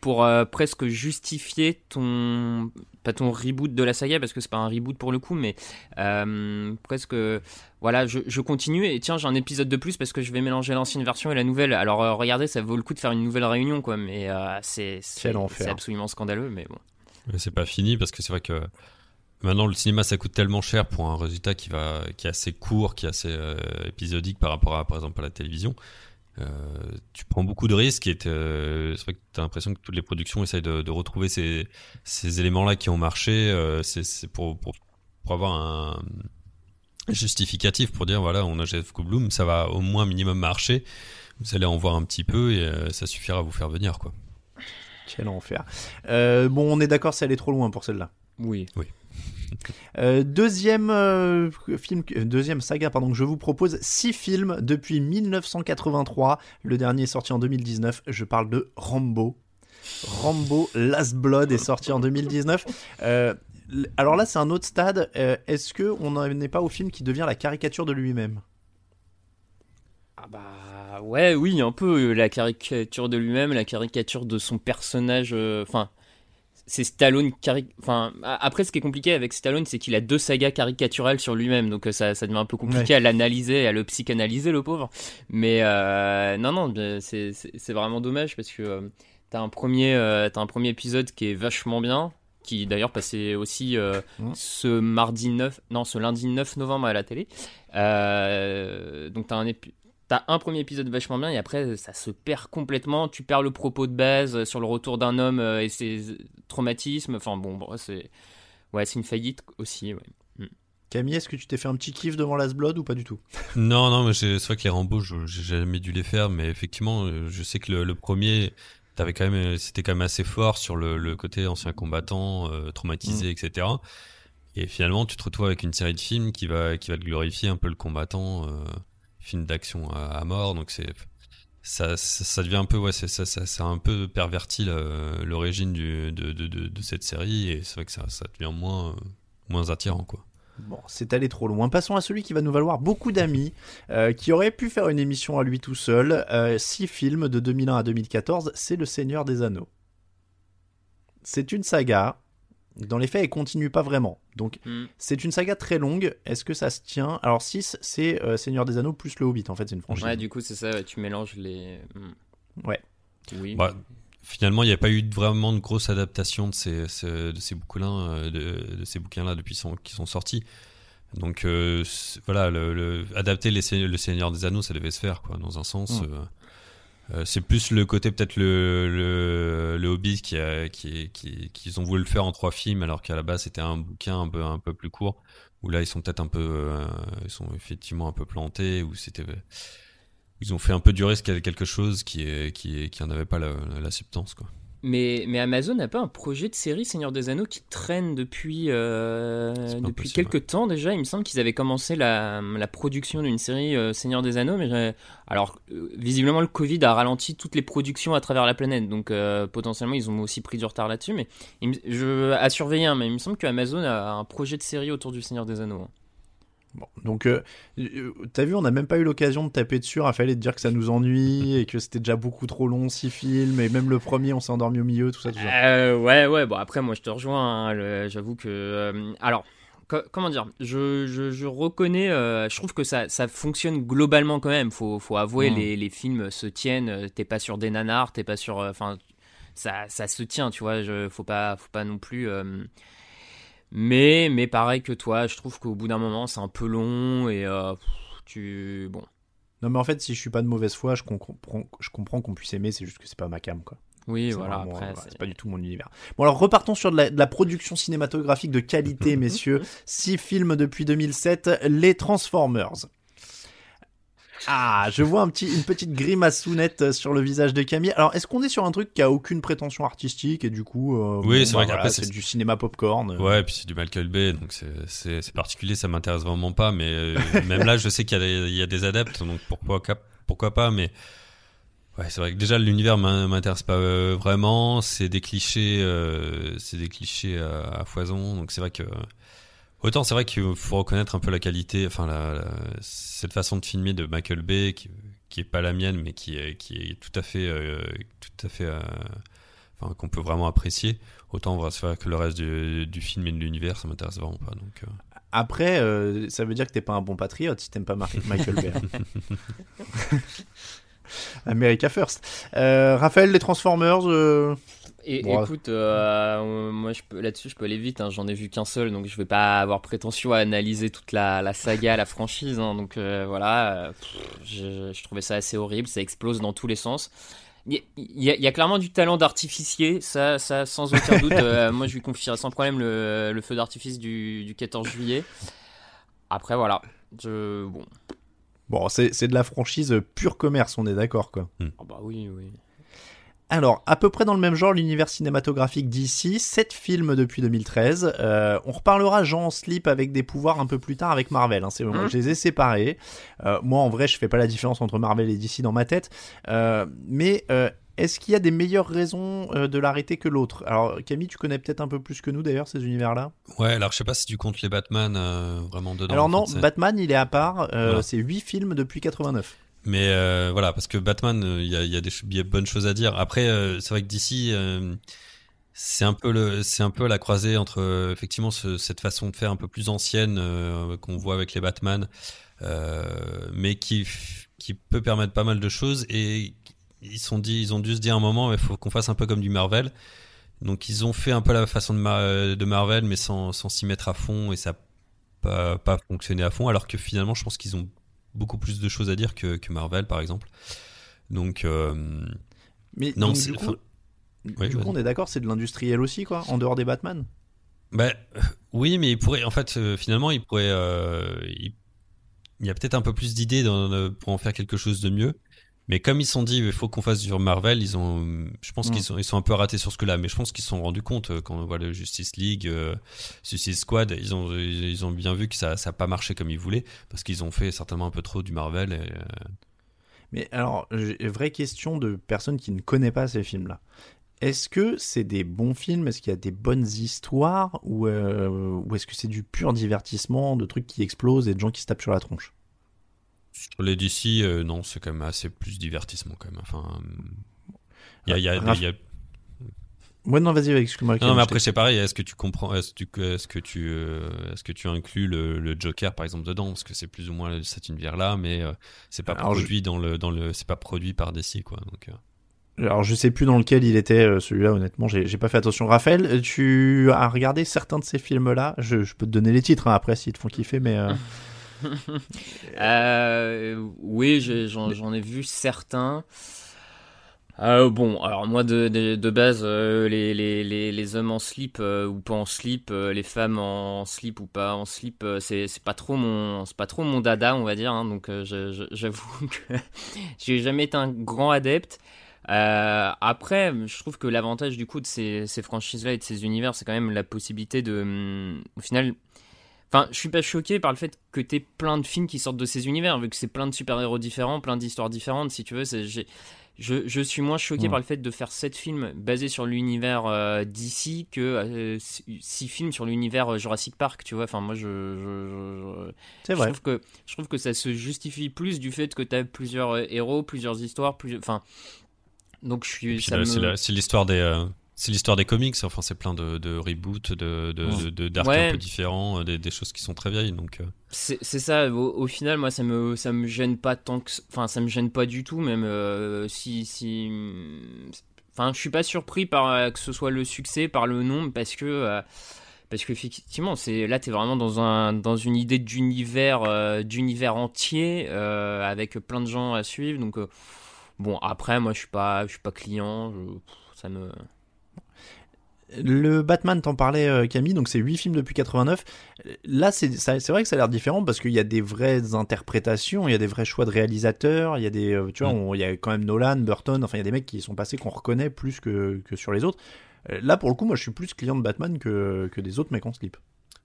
pour euh, presque justifier ton pas ton reboot de la saga parce que c'est pas un reboot pour le coup mais euh, presque voilà je, je continue et tiens j'ai un épisode de plus parce que je vais mélanger l'ancienne version et la nouvelle alors euh, regardez ça vaut le coup de faire une nouvelle réunion quoi mais euh, c'est absolument scandaleux mais bon Mais c'est pas fini parce que c'est vrai que maintenant le cinéma ça coûte tellement cher pour un résultat qui va qui est assez court, qui est assez euh, épisodique par rapport à par exemple à la télévision. Euh, tu prends beaucoup de risques et c'est vrai que tu as l'impression que toutes les productions essayent de, de retrouver ces, ces éléments-là qui ont marché. euh, c'est c'est pour, pour, pour avoir un justificatif pour dire voilà, on a Jeff Goldblum, ça va au moins minimum marcher. Vous allez en voir un petit peu et euh, ça suffira à vous faire venir quoi. Quel enfer. Euh, bon, on est d'accord, c'est allé trop loin pour celle-là. oui Euh, deuxième euh, film, euh, deuxième saga, pardon, que je vous propose six films depuis 1983. Le dernier est sorti en 2019. Je parle de Rambo. Rambo Last Blood est sorti en 2019. Alors là, c'est un autre stade. Euh, Est-ce que on n'en est pas au film qui devient la caricature de lui-même? Ah bah ouais, oui, un peu euh, la caricature de lui-même, la caricature de son personnage. euh, Enfin, c'est Stallone. Enfin, après, ce qui est compliqué avec Stallone, c'est qu'il a deux sagas caricaturales sur lui-même, donc ça, ça devient un peu compliqué à l'analyser, à le psychanalyser, le pauvre. Mais euh, non, non, c'est vraiment dommage parce que t'as un premier, t'as un premier épisode qui est vachement bien. Qui d'ailleurs passait aussi euh, Mhm. ce mardi 9, non, ce lundi 9 novembre à la télé. Euh, donc t'as un, épi- T'as un premier épisode vachement bien et après ça se perd complètement. Tu perds le propos de base sur le retour d'un homme euh, et ses traumatismes. Enfin bon, bon, c'est ouais, c'est une faillite aussi. Ouais. Camille, est-ce que tu t'es fait un petit kiff devant Last Blood ou pas du tout? Non, non, mais j'ai- c'est vrai que les Rambo, j'ai jamais dû les faire, mais effectivement, euh, je sais que le, le premier, t'avais quand même, c'était quand même assez fort sur le, le côté ancien combattant, euh, traumatisé, etc. Et finalement, tu te retrouves avec une série de films qui va, qui va te glorifier un peu le combattant, euh, film d'action à, à mort. Donc c'est, ça, ça, devient un peu, ouais, ça, ça, ça, a un peu perverti l'origine de, de, de, de, cette série et c'est vrai que ça, ça devient moins, moins attirant, quoi. Bon, c'est allé trop loin. Passons à celui qui va nous valoir beaucoup d'amis, euh, qui aurait pu faire une émission à lui tout seul. Euh, six films de 2001 à 2014, c'est Le Seigneur des Anneaux. C'est une saga. Dans les faits, elle continue pas vraiment. Donc, hmm. c'est une saga très longue. Est-ce que ça se tient? Alors, 6, c'est euh, Seigneur des Anneaux plus Le Hobbit. En fait, c'est une franchise. Ouais, du coup, c'est ça. Tu mélanges les. Hmm. Ouais. Oui. Bah, finalement, il n'y a pas eu vraiment de grosse adaptation de ces, de ces bouquins-là, de, ces bouquins-là depuis qu'ils sont sortis. Donc euh, voilà, le, adapter les, le Seigneur des Anneaux, ça devait se faire, quoi, dans un sens. Euh, euh, c'est plus le côté peut-être le, le, le, Hobbit qui a, qui, qui, qu'ils ont voulu le faire en trois films, alors qu'à la base c'était un bouquin un peu un peu plus court. Où là ils sont peut-être un peu, ils sont effectivement un peu plantés, ou c'était ils ont fait un peu durer quelque chose qui est qui qui en avait pas la, la substance quoi. Mais, mais Amazon n'a pas un projet de série Seigneur des Anneaux qui traîne depuis, euh, depuis quelques temps déjà. Il me semble qu'ils avaient commencé la, la production d'une série euh, Seigneur des Anneaux. Mais alors, euh, visiblement, le Covid a ralenti toutes les productions à travers la planète. Donc, potentiellement, ils ont aussi pris du retard là-dessus. Mais je, à surveiller, hein, mais il me semble que Amazon a un projet de série autour du Seigneur des Anneaux. Hein. Bon, donc, euh, euh, t'as vu, on n'a même pas eu l'occasion de taper dessus. Raphaël et de dire que ça nous ennuie et que c'était déjà beaucoup trop long, six films, et même le premier, on s'est endormi au milieu, tout ça. Tout ça. Euh, ouais, ouais, bon, après, moi je te rejoins. Hein, j'avoue que. alors, comment dire je, je, reconnais, je trouve que ça, ça fonctionne globalement quand même. Faut, faut avouer, les, les, films se tiennent. T'es pas sur des nanars, t'es pas sur. Enfin, ça, ça se tient, tu vois. Je, faut, pas, faut pas non plus mais, mais pareil que toi, je trouve qu'au bout d'un moment, c'est un peu long et euh, tu. Bon. Non, mais en fait, si je suis pas de mauvaise foi, je comprends, je comprends qu'on puisse aimer, c'est juste que c'est pas ma cam, quoi. Oui, voilà, après. c'est pas du tout mon univers. Bon, alors repartons sur de la, de la production cinématographique de qualité, messieurs. Six films depuis 2007, Les Transformers. Ah, je vois un petit, une petite grimaçounette euh, sur le visage de Camille. Alors, est-ce qu'on est sur un truc qui a aucune prétention artistique et du coup, euh, oui, c'est vrai bah, qu'après c'est du cinéma popcorn. Euh. Ouais, et puis c'est du Michael Bay, donc c'est particulier, ça m'intéresse vraiment pas. Mais même là, je sais qu'il y, y, a des adeptes, donc pourquoi pourquoi pas. Mais ouais, c'est vrai que déjà l'univers m'intéresse pas vraiment. C'est des clichés, c'est des clichés à, à foison, donc c'est vrai que Autant c'est vrai qu'il faut reconnaître un peu la qualité, enfin la, cette façon de filmer de Michael Bay qui, qui est pas la mienne, mais qui est, qui est tout à fait, euh, tout à fait, euh, enfin qu'on peut vraiment apprécier. Autant on va se faire que le reste du, du film et de l'univers, ça m'intéresse vraiment pas. Donc. Euh. Après, ça veut dire que t'es pas un bon patriote si t'aimes pas Michael Bay. America First. Raphaël, les Transformers. Et écoute, euh, moi je peux là-dessus je peux aller vite. Hein, J'en ai vu qu'un seul, donc je vais pas avoir prétention à analyser toute la, la saga, la franchise. Hein, donc euh, voilà, euh, je, trouvais ça assez horrible. Ça explose dans tous les sens. Il y, a, clairement du talent d'artificier, ça, ça sans aucun doute. moi je lui confierai sans problème le, le feu d'artifice du, du, 14 juillet. Après voilà, je bon. Bon, c'est de la franchise pure commerce, on est d'accord quoi. Ah bah oui, oui. Alors, à peu près dans le même genre, l'univers cinématographique d'ici, 7 films depuis 2013. Euh, on reparlera Jean Slip avec des pouvoirs un peu plus tard avec Marvel. Hein, c'est mmh. Je les ai séparés. Euh, moi, en vrai, je fais pas la différence entre Marvel et DC dans ma tête. Euh, mais est-ce qu'il y a des meilleures raisons de l'arrêter que l'autre? Alors, Camille, tu connais peut-être un peu plus que nous d'ailleurs ces univers-là? Ouais, alors je sais pas si tu comptes les Batman vraiment dedans. Alors non, Batman, il est à part. C'est 8 films depuis 89. Mais euh, voilà, parce que Batman, euh, il y a, y, a des, y a bonnes choses à dire. Après, euh, c'est vrai que d'ici, c'est un peu le, c'est un peu la croisée entre effectivement cette façon de faire un peu plus ancienne qu'on voit avec les Batman, mais qui qui peut permettre pas mal de choses. Et ils sont dit, ils ont dû se dire un moment, il faut qu'on fasse un peu comme du Marvel. Donc ils ont fait un peu la façon de, de Marvel, mais sans s'y mettre à fond et ça n'a pas, pas fonctionné à fond. Alors que finalement, je pense qu'ils ont beaucoup plus de choses à dire que, que Marvel, par exemple. Donc, euh, mais non, du coup, du coup on est d'accord, c'est de l'industriel aussi, quoi, en dehors des Batman. Bah, euh, oui, mais il pourrait, en fait, euh, finalement, il pourrait, il, y a peut-être un peu plus d'idées pour en faire quelque chose de mieux. Mais comme ils se sont dit, il faut qu'on fasse sur Marvel, ils ont, je pense qu'ils mm. sont, ils sont un peu ratés sur ce que là. Mais je pense qu'ils se sont rendus compte euh, quand on voit le Justice League, euh, Suicide Squad, ils ont, ils ont bien vu que ça, ça a pas marché comme ils voulaient parce qu'ils ont fait certainement un peu trop du Marvel. Et, euh, Mais alors, vraie question de personne qui ne connaît pas ces films-là. Est-ce que c'est des bons films? Est-ce qu'il y a des bonnes histoires? Ou, ou est-ce que c'est du pur divertissement, de trucs qui explosent et de gens qui se tapent sur la tronche? Sur les DC, non, c'est quand même assez plus divertissement quand même. Enfin, il y a, y a, y a Ouais, non, vas-y, excuse-moi. Non, mais après, c'est pareil. Est-ce que tu comprends Est-ce que, est que tu, euh, est-ce que tu inclus le, Joker, par exemple, dedans? Parce que c'est plus ou moins cet univers-là, mais euh, c'est pas produit dans le, dans le, c'est pas produit par DC, quoi. Donc. Euh. Alors, je sais plus dans lequel il était, celui-là, honnêtement, j'ai, j'ai pas fait attention. Raphaël, tu as regardé certains de ces films-là? Je, peux te donner les titres hein, après s'ils te font kiffer, mais. oui, j'en, ai vu certains. Euh, bon, alors moi de, de, base, euh, les, les, les, les, hommes en slip euh, ou pas en slip, les femmes en slip ou pas en slip, c'est pas trop mon c'est pas trop mon dada, on va dire. Hein, donc j'avoue que j'ai jamais été un grand adepte. après, je trouve que l'avantage du coup de ces, ces franchises-là et de ces univers, c'est quand même la possibilité de, hum, au final, Enfin, je suis pas choqué par le fait que t'aies plein de films qui sortent de ces univers, vu que c'est plein de super-héros différents, plein d'histoires différentes, si tu veux. Je, je, suis moins choqué par le fait de faire 7 films basés sur l'univers euh, d'ici que 6 euh, films sur l'univers euh, Jurassic Park, tu vois. Enfin, moi, je, je, je, vrai. Trouve que, je trouve que ça se justifie plus du fait que tu as plusieurs héros, plusieurs histoires, plus, enfin. Donc, je suis. C'est l'histoire des c'est l'histoire des comics, enfin c'est plein de, de reboots, de, de, de d'arcs un peu différents, des, des, choses qui sont très vieilles. Donc, euh. c'est, c'est ça, au, final, moi ça me, ça me gêne pas tant que. Enfin, ça me gêne pas du tout, même euh, si. si enfin, je suis pas surpris par euh, que ce soit le succès, par le nombre, parce que. parce qu'effectivement, c'est là, tu es vraiment dans, un, dans une idée d'univers, d'univers entier, avec plein de gens à suivre. Donc, bon, après, moi, je suis pas, je suis pas client. ça me. Le Batman, t'en parlais euh, Camille, donc c'est 8 films depuis 89. Là, c'est vrai que ça a l'air différent parce qu'il y a des vraies interprétations, il y a des vrais choix de réalisateurs, il y a des, euh, tu vois, mm. il y a quand même Nolan, Burton, enfin il y a des mecs qui sont passés qu'on reconnaît plus que, que sur les autres. Euh, là, pour le coup, moi je suis plus client de Batman que, que des autres mecs en slip.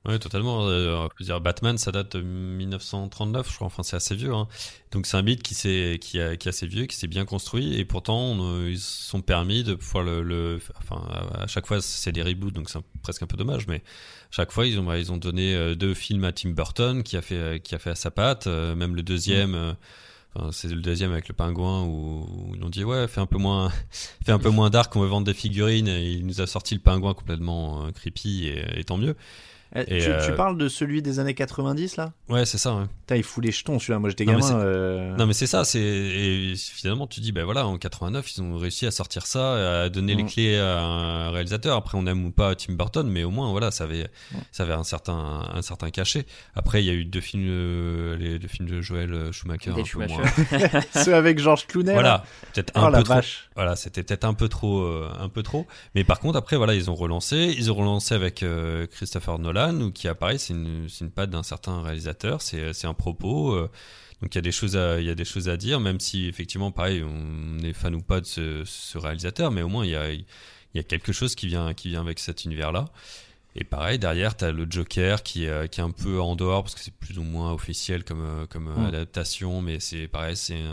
Oui, totalement. Euh, dire, Batman, ça date de 1939, je crois. Enfin, c'est assez vieux. Hein. Donc, c'est un beat qui, est, qui, a, qui est assez vieux, qui s'est bien construit. Et pourtant, euh, ils se sont permis de pouvoir le. le enfin, à chaque fois, c'est des reboots, donc c'est presque un peu dommage. Mais chaque fois, ils ont, bah, ils ont donné euh, deux films à Tim Burton, qui a fait, qui a fait à sa patte. même le deuxième. Mm. Enfin, c'est le deuxième avec le pingouin où, ils ont dit ouais fais un peu moins fais un peu moins dark on veut vendre des figurines et il nous a sorti le pingouin complètement creepy et, et tant mieux eh, tu, tu, euh, parles de celui des années 90 là? Ouais, c'est ça. Ouais. Putain, il fout les jetons celui-là. Moi j'étais gamin. Euh. Non, mais c'est ça. C'est et finalement tu dis ben voilà en 89 ils ont réussi à sortir ça, à donner les mm. clés à un réalisateur. Après on aime ou pas Tim Burton, mais au moins voilà ça avait mm. ça avait un certain un certain cachet. Après il y a eu deux films euh, les deux films de Joel Schumacher. Un Schumacher. Ceux avec George Clooney. Voilà, peut-être oh un peu trop. Voilà, c'était peut-être un peu trop un peu trop. Mais par contre après voilà ils ont relancé, ils ont relancé avec Christopher Nolan ou qui apparaît, c'est une, une patte d'un certain réalisateur, c'est un propos. Euh, donc il y a des choses à, il y a des choses à dire, même si effectivement, pareil, on est fan ou pas de ce, réalisateur, mais au moins il y a, il y a quelque chose qui vient, qui vient avec cet univers-là. Et pareil, derrière, tu as le Joker qui est, qui est un peu en dehors parce que c'est plus ou moins officiel comme, comme mm. adaptation, mais c'est pareil, c'est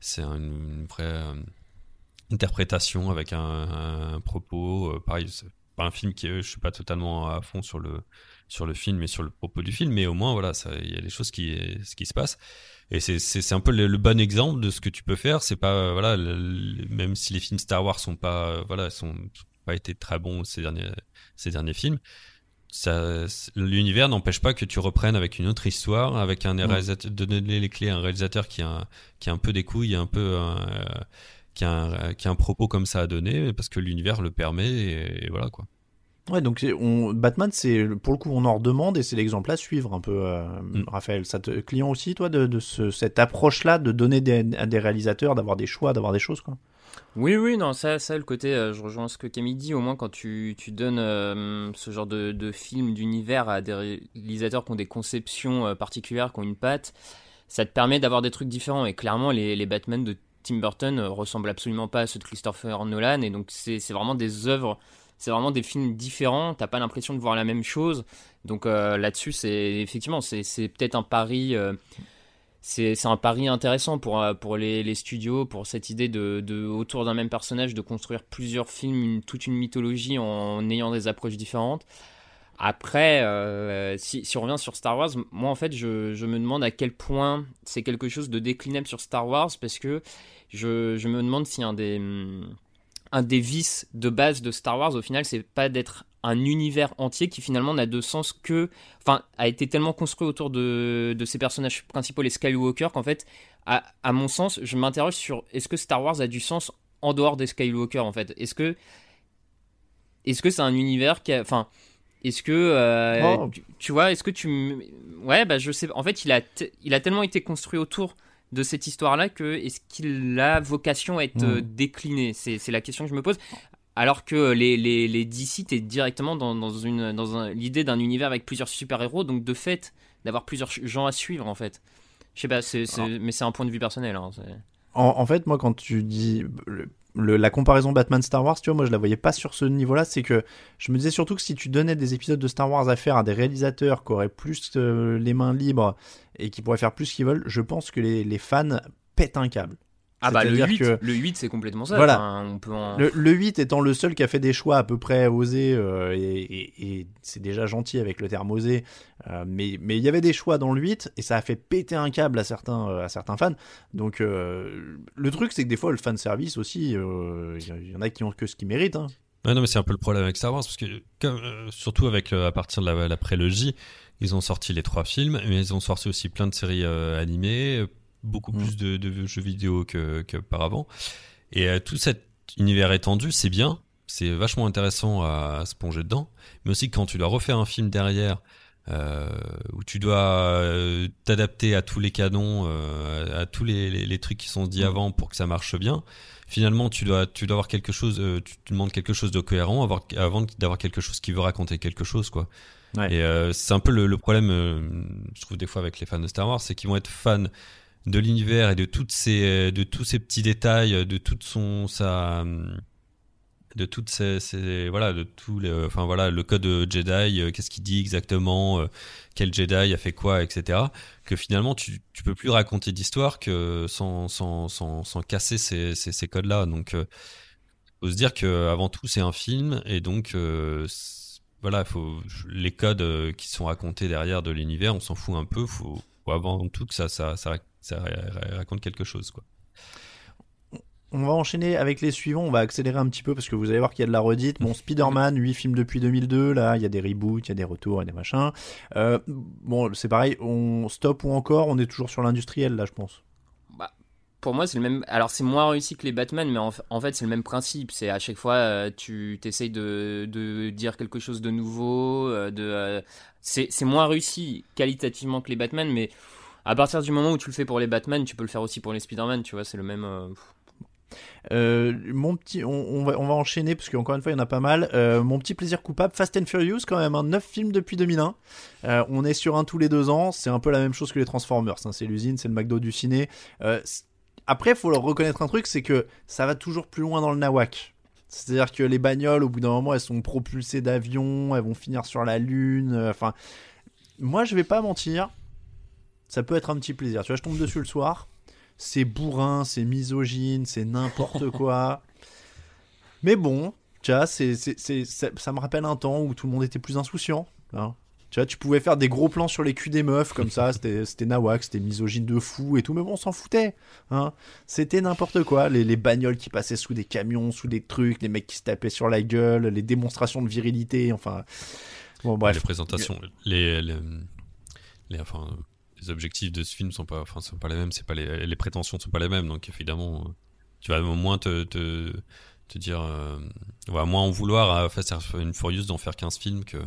c'est une vraie euh, interprétation avec un, un propos. Euh, pareil, pas un film qui je suis pas totalement à fond sur le sur le film et sur le propos du film mais au moins voilà il y a des choses qui ce qui se passent. Et c'est c'est un peu le, bon exemple de ce que tu peux faire. C'est pas voilà même si les films Star Wars sont pas voilà sont pas été très bons ces derniers ces derniers films l'univers n'empêche pas que tu reprennes avec une autre histoire avec un réalisateur de donner les clés à un réalisateur qui a qui a un peu des couilles un peu euh, qui a, un, qui a un propos comme ça à donner parce que l'univers le permet et, voilà quoi. Ouais, donc on, Batman, c'est pour le coup on en redemande et c'est l'exemple à suivre un peu, euh, mm. Raphaël. Ça te client aussi, toi, de, de ce, cette approche-là, de donner des, à des réalisateurs, d'avoir des choix, d'avoir des choses, quoi? Oui, oui, non, ça, ça le côté, euh, je rejoins ce que Camille dit, au moins quand tu, tu donnes euh, ce genre de, de film, d'univers à des réalisateurs qui ont des conceptions particulières, qui ont une patte, ça te permet d'avoir des trucs différents. Et clairement, les, les Batman de Tim Burton euh, ressemble absolument pas à ceux de Christopher Nolan et donc c'est vraiment des œuvres c'est vraiment des films différents t'as pas l'impression de voir la même chose donc euh, là-dessus c'est effectivement c'est peut-être un pari euh, c'est un pari intéressant pour, pour les, les, studios, pour cette idée de, de autour d'un même personnage, de construire plusieurs films, toute une mythologie en ayant des approches différentes. Après, euh, si, on revient sur Star Wars, moi en fait, je, me demande à quel point c'est quelque chose de déclinable sur Star Wars parce que je, me demande si un des, un des vices de base de Star Wars, au final, c'est pas d'être un univers entier qui finalement n'a de sens que. Enfin, a été tellement construit autour de, ces personnages principaux, les Skywalker, qu'en fait, à, à, mon sens, je m'interroge sur est-ce que Star Wars a du sens en dehors des Skywalker en fait? Est-ce que. Est-ce que c'est un univers qui a. Enfin est-ce que euh, oh. tu, vois, est-ce que tu ouais bah je sais en fait il a il a tellement été construit autour de cette histoire-là que est-ce qu'il a vocation à être hmm. euh, décliné? C'est la question que je me pose. Alors que les, les, les DC, t'es directement dans, dans, une, dans l'idée d'un univers avec plusieurs super-héros, donc de fait, d'avoir plusieurs gens à suivre en fait. Je sais pas, c'est, ah. mais c'est un point de vue personnel. Hein, en, en, fait, moi, quand tu dis la comparaison Batman Star Wars, tu vois, moi je la voyais pas sur ce niveau-là. C'est que je me disais surtout que si tu donnais des épisodes de Star Wars à faire à des réalisateurs qui auraient plus euh, les mains libres et qui pourraient faire plus qu'ils veulent, je pense que les, les fans pètent un câble. Ah bah le 8, le 8 c'est complètement ça. Voilà. on peut le, 8 étant le seul qui a fait des choix à peu près osés euh, et, c'est déjà gentil avec le terme osé, euh, mais mais il y avait des choix dans le 8 et ça a fait péter un câble à certains euh, à certains fans. Donc le truc c'est que des fois le fan service aussi, il y, en a qui ont que ce qu'ils méritent. Hein. Ouais, non mais c'est un peu le problème avec Star Wars parce que surtout avec à partir de la, la prélogie, ils ont sorti les trois films, mais ils ont sorti aussi plein de séries animées beaucoup mm. plus de, jeux vidéo qu'auparavant. et euh, tout cet univers étendu, c'est bien, c'est vachement intéressant à, se plonger dedans, mais aussi quand tu dois refaire un film derrière, euh, où tu dois euh, t'adapter à tous les canons, à, tous les, trucs qui sont dits mm. avant pour que ça marche bien. Finalement, tu dois, tu dois avoir quelque chose, tu te demandes quelque chose de cohérent avoir, avant d'avoir quelque chose qui veut raconter quelque chose, quoi. Et c'est un peu le, le problème, je trouve des fois avec les fans de Star Wars, c'est qu'ils vont être fans de l'univers et de toutes ces de tous ces petits détails de toute son sa de toutes ces, voilà de tous les enfin voilà le code Jedi euh, qu'est-ce qu'il dit exactement euh, quel Jedi a fait quoi etc que finalement tu tu peux plus raconter d'histoire que sans sans sans, sans casser ces, ces, codes là donc euh, faut se dire que avant tout c'est un film et donc voilà faut les codes qui sont racontés derrière de l'univers on s'en fout un peu. Faut, faut avant tout que ça, ça ça raconte quelque chose quoi. On va enchaîner avec les suivants, on va accélérer un petit peu parce que vous allez voir qu'il y a de la redite. Bon, Spider-Man, 8 films depuis 2002, là, il y a des reboots, il y a des retours et des machins. Euh, bon, c'est pareil, on stop ou encore, on est toujours sur l'industriel là, je pense. Bah, pour moi, c'est le même. Alors, c'est moins réussi que les Batman, mais en, fait, c'est le même principe. C'est à chaque fois, euh, tu t'essayes de, de, dire quelque chose de nouveau. Euh, de, c'est moins réussi qualitativement que les Batman, mais à partir du moment où tu le fais pour les Batman, tu peux le faire aussi pour les Spider-Man, tu vois, c'est le même. Euh, euh, mon petit, on, va, on va enchaîner parce qu'encore une fois il y en a pas mal. Euh, mon petit plaisir coupable, Fast and Furious quand même, un 9 films depuis 2001. on est sur un tous les deux ans, c'est un peu la même chose que les Transformers. Hein. c'est l'usine, c'est le McDo du ciné. après, il faut leur reconnaître un truc, c'est que ça va toujours plus loin dans le nawak. C'est-à-dire que les bagnoles, au bout d'un moment, elles sont propulsées d'avions, elles vont finir sur la lune. Enfin, moi je vais pas mentir, ça peut être un petit plaisir. Tu vois, je tombe dessus le soir, c'est bourrin, c'est misogyne, c'est n'importe quoi. Mais bon, tu vois, c'est, ça me rappelle un temps où tout le monde était plus insouciant. Hein. Tu vois, tu pouvais faire des gros plans sur les culs des meufs comme ça, c'était, c'était nawak, c'était misogyne de fou et tout, mais bon, on s'en foutait. Hein. C'était n'importe quoi. Les, les, bagnoles qui passaient sous des camions, sous des trucs, les mecs qui se tapaient sur la gueule, les démonstrations de virilité, enfin. Bon, bref. Les présentations, les, les, les enfin, les objectifs de ce film sont pas, enfin, sont pas les mêmes, c'est pas les, les prétentions sont pas les mêmes, donc évidemment, tu vas au moins te, te, te dire, euh, moins en vouloir à faire une Furious d'en faire 15 films que.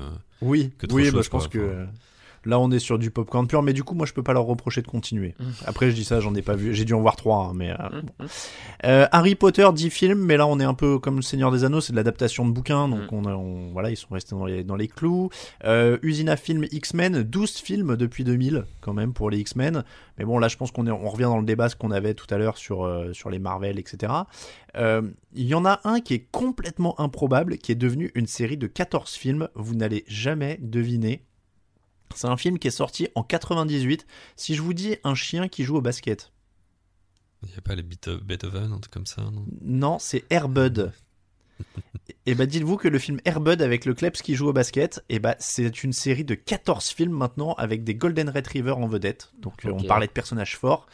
Oui, que oui, bah, je pense que. Là, on est sur du popcorn pur, mais du coup, moi, je peux pas leur reprocher de continuer. Mmh. Après, je dis ça, j'en ai pas vu. J'ai dû en voir trois, hein, mais. Euh, mmh, mmh. Euh, Harry Potter, 10 films, mais là, on est un peu comme le Seigneur des Anneaux, c'est de l'adaptation de bouquins, donc on, on, voilà, ils sont restés dans les, dans les clous. Euh, Usina Film X-Men, 12 films depuis 2000, quand même, pour les X-Men. Mais bon, là, je pense qu'on on revient dans le débat ce qu'on avait tout à l'heure sur, sur les Marvel, etc. Il y en a un qui est complètement improbable, qui est devenu une série de 14 films. Vous n'allez jamais deviner C'est un film qui est sorti en 98. Si je vous dis un chien qui joue au basket. Il n'y a pas les Beethoven, un truc comme ça, non? Non, c'est Airbud. Et bah dites-vous que le film Airbud avec le Kleps qui joue au basket, et bah c'est une série de 14 films maintenant avec des Golden Retrievers en vedette. Donc euh, on parlait de personnages forts.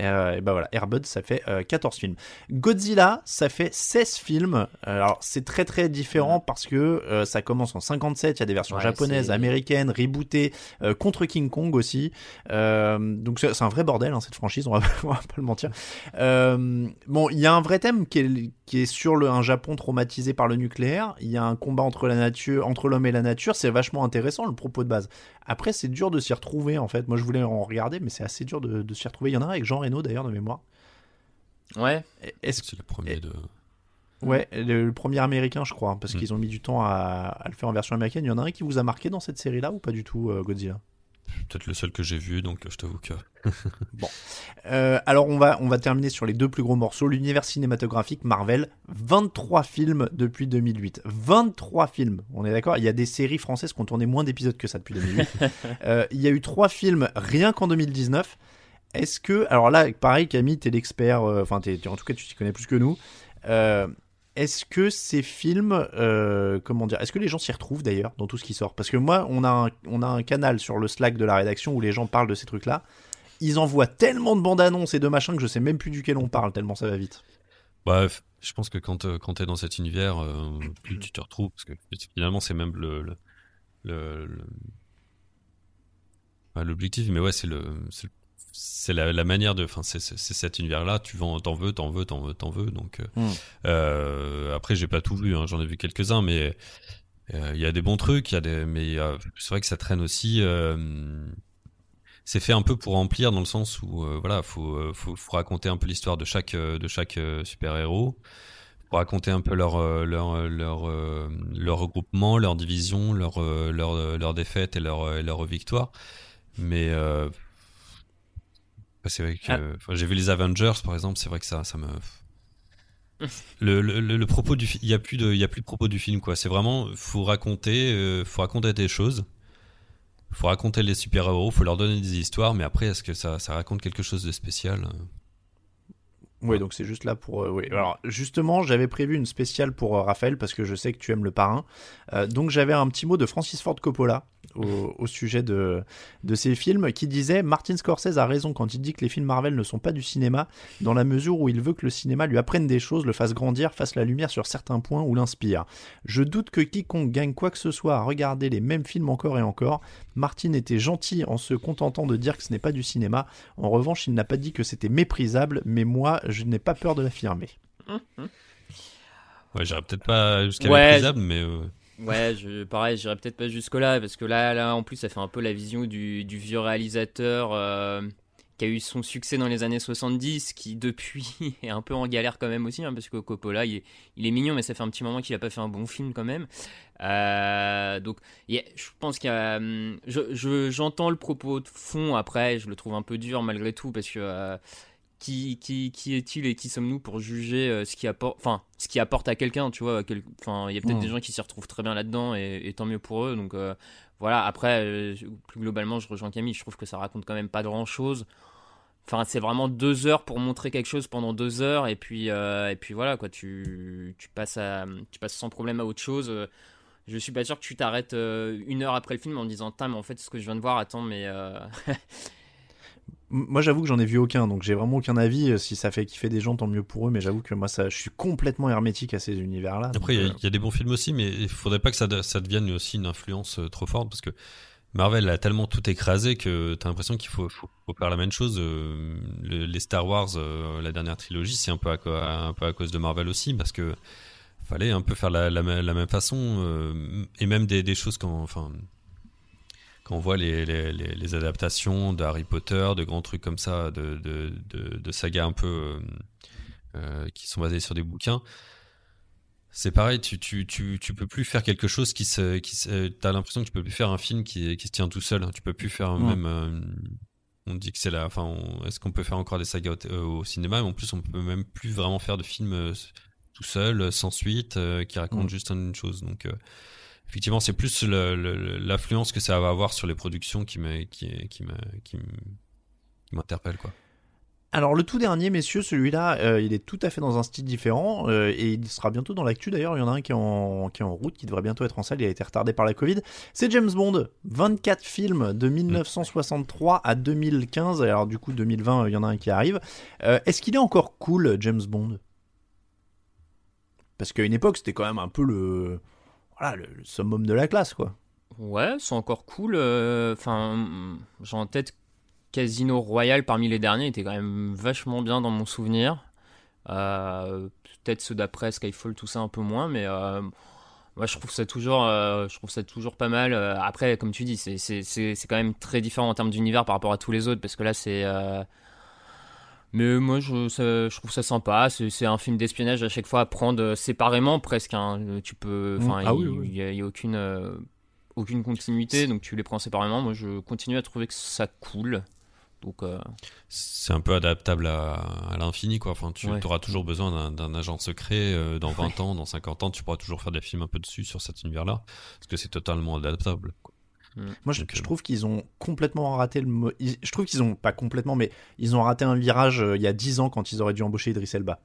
Euh, et bah voilà, Airbud ça fait 14 euh, films. Godzilla ça fait 16 films. alors c'est très très différent parce que ça commence en 57, il y a des versions japonaises, américaines, rebootées, contre King Kong aussi. donc c'est un vrai bordel hein, cette franchise, on va, va, pas le mentir. bon, il y a un vrai thème qui est, qui est sur le, un Japon traumatisé par le nucléaire il y a un combat entre la nature, entre l'homme et la nature, c'est vachement intéressant le propos de base. Après, c'est dur de s'y retrouver en fait. Moi, je voulais en regarder, mais c'est assez dur de, s'y retrouver. Il y en a un avec Jean Reno d'ailleurs de mémoire. Ouais. Est-ce c'est le premier de. Ouais, le, premier américain, je crois, parce mm. qu'ils ont mis du temps à, le faire en version américaine. Il y en a un qui vous a marqué dans cette série-là ou pas du tout, euh, Godzilla? Peut-être le seul que j'ai vu, donc je t'avoue que. bon. Euh, alors, on va, on va terminer sur les deux plus gros morceaux. L'univers cinématographique Marvel, 23 films depuis 2008. 23 films, on est d'accord? Il y a des séries françaises qui ont tourné moins d'épisodes que ça depuis 2008. Euh, il y a eu trois films rien qu'en 2019. Est-ce que. Alors là, pareil, Camille, t'es l'expert. Euh, enfin, en tout cas, tu t'y connais plus que nous. Est-ce que ces films, euh, comment dire, est-ce que les gens s'y retrouvent d'ailleurs dans tout ce qui sort? Parce que moi, on a, un, on a un canal sur le Slack de la rédaction où les gens parlent de ces trucs-là. Ils envoient tellement de bandes annonces et de machins que je sais même plus duquel on parle, tellement ça va vite. Bref, je pense que quand, euh, quand tu es dans cet univers, euh, plus tu te retrouves, parce que finalement, c'est même le. le, l'objectif, mais ouais, c'est le c'est la, manière de. Enfin, c'est cet univers-là. Tu t'en veux, t'en veux, t'en veux, t'en veux. Donc, euh, hmm. euh, après, j'ai pas tout vu. Hein, j'en ai vu quelques-uns, mais euh, il y a des bons trucs. Il y a des, mais c'est vrai que ça traîne aussi. c'est fait un peu pour remplir dans le sens où voilà, faut, faut, faut, raconter un peu l'histoire de chaque de chaque super héros. Pour raconter un peu leur leur leur leur regroupement, leur division, leur leur leur défaite et leur leur victoire. Mais c'est vrai que ah. j'ai vu les Avengers par exemple, c'est vrai que ça, ça me. Le, le, le, propos du il y a plus de il y a plus de propos du film quoi c'est vraiment faut raconter euh, faut raconter des choses faut raconter les super héros faut leur donner des histoires mais après est-ce que ça, ça raconte quelque chose de spécial oui, donc c'est juste là pour. Euh, oui. Alors justement, j'avais prévu une spéciale pour euh, Raphaël parce que je sais que tu aimes le parrain. Euh, donc j'avais un petit mot de Francis Ford Coppola au, sujet de, de ces films qui disait Martin Scorsese a raison quand il dit que les films Marvel ne sont pas du cinéma dans la mesure où il veut que le cinéma lui apprenne des choses, le fasse grandir, fasse la lumière sur certains points ou l'inspire. Je doute que quiconque gagne quoi que ce soit à regarder les mêmes films encore et encore. Martin était gentil en se contentant de dire que ce n'est pas du cinéma. En revanche, il n'a pas dit que c'était méprisable, mais moi, je n'ai pas peur de l'affirmer. Ouais, j'irais peut-être pas jusqu'à méprisable, mais. Euh, ouais, je, pareil, j'irais peut-être pas jusque-là, parce que là, là, en plus, ça fait un peu la vision du, vieux réalisateur euh, qui a eu son succès dans les années 70, qui depuis est un peu en galère quand même aussi, hein, parce que Coppola, il est, mignon, mais ça fait un petit moment qu'il a pas fait un bon film quand même. Euh, donc, je pense qu'il y a. Hum, j'entends je, le propos de fond, après, je le trouve un peu dur malgré tout, parce que qui, qui, qui est-il et qui sommes-nous pour juger euh, ce qui apporte, enfin, ce qui apporte à quelqu'un, tu vois. Enfin, il y a peut-être des gens qui s'y retrouvent très bien là-dedans et, tant mieux pour eux. Donc euh, voilà. Après, euh, plus globalement, je rejoins Camille. Je trouve que ça raconte quand même pas grand-chose. Enfin, c'est vraiment deux heures pour montrer quelque chose pendant deux heures et puis et puis voilà quoi. Tu, tu passes à, tu passes sans problème à autre chose. Je suis pas sûr que tu t'arrêtes une heure après le film en disant, mais en fait, ce que je viens de voir, attends, mais Moi, j'avoue que j'en ai vu aucun, donc j'ai vraiment aucun avis. Si ça fait kiffer des gens, tant mieux pour eux. Mais j'avoue que moi, ça, je suis complètement hermétique à ces univers-là. Après, il y, a des bons films aussi, mais il faudrait pas que ça, ça devienne aussi une influence euh, trop forte parce que Marvel a tellement tout écrasé que tu as l'impression qu'il faut, faut, faire la même chose. Euh, les Star Wars, euh, la dernière trilogie, c'est un peu à, un peu à cause de Marvel aussi parce que fallait un peu faire la, la, même façon et même des, des choses quand, enfin on voit les, les, adaptations de Harry Potter, de grands trucs comme ça, de, de, de, sagas un peu euh, euh, qui sont basées sur des bouquins, c'est pareil, tu, tu, tu, tu, peux plus faire quelque chose qui se. Qui t'as l'impression que tu peux plus faire un film qui, qui se tient tout seul. Hein. Tu peux plus faire même. Euh, on dit que c'est là. Enfin, est-ce qu'on peut faire encore des sagas au, cinéma? Mais en plus, on peut même plus vraiment faire de films tout seul, sans suite, qui racontent juste une chose. Donc effectivement, c'est plus l'influence que ça va avoir sur les productions qui me, qui, qui me, qui me- qui m'interpelle, quoi. Alors le tout dernier, messieurs, celui-là, euh, il est tout à fait dans un style différent euh, et il sera bientôt dans l'actu. D'ailleurs, il y en a un qui est, en, qui est en route, qui devrait bientôt être en salle. Il a été retardé par la Covid. C'est James Bond. 24 films de 1963 à 2015. Alors du coup, 2020, il y en a un qui arrive. Euh, Est-ce qu'il est encore cool, James Bond? Parce qu'à une époque, c'était quand même un peu le, voilà, le, summum de la classe, quoi. Ouais, c'est encore cool. euh, Enfin, j'ai en tête Casino Royale parmi les derniers était quand même vachement bien dans mon souvenir. Euh, Peut-être ceux d'après Skyfall, tout ça un peu moins, mais euh, moi je trouve ça toujours, je trouve ça toujours pas mal. Après, comme tu dis, c'est quand même très différent en termes d'univers par rapport à tous les autres, parce que là c'est. Euh, Mais moi je, ça- je trouve ça sympa. C'est c'est un film d'espionnage à chaque fois à prendre séparément presque. hein. Tu peux, enfin, Mm. Ah oui, il oui. il y a, y a aucune. euh, aucune continuité, donc tu les prends séparément. Moi, je continue à trouver que ça coule. Donc, euh, C'est un peu adaptable à, à l'infini, quoi. Enfin, tu Ouais. auras toujours besoin d'un- d'un agent secret euh, dans 20 ans, dans 50 ans, tu pourras toujours faire des films un peu dessus sur cet univers-là, parce que c'est totalement adaptable. quoi. Moi, je, trouve qu'ils ont complètement raté le. mo- ils- Je trouve qu'ils ont pas complètement, mais ils ont raté un virage euh, il y a 10 ans quand ils auraient dû embaucher Idriss Elba.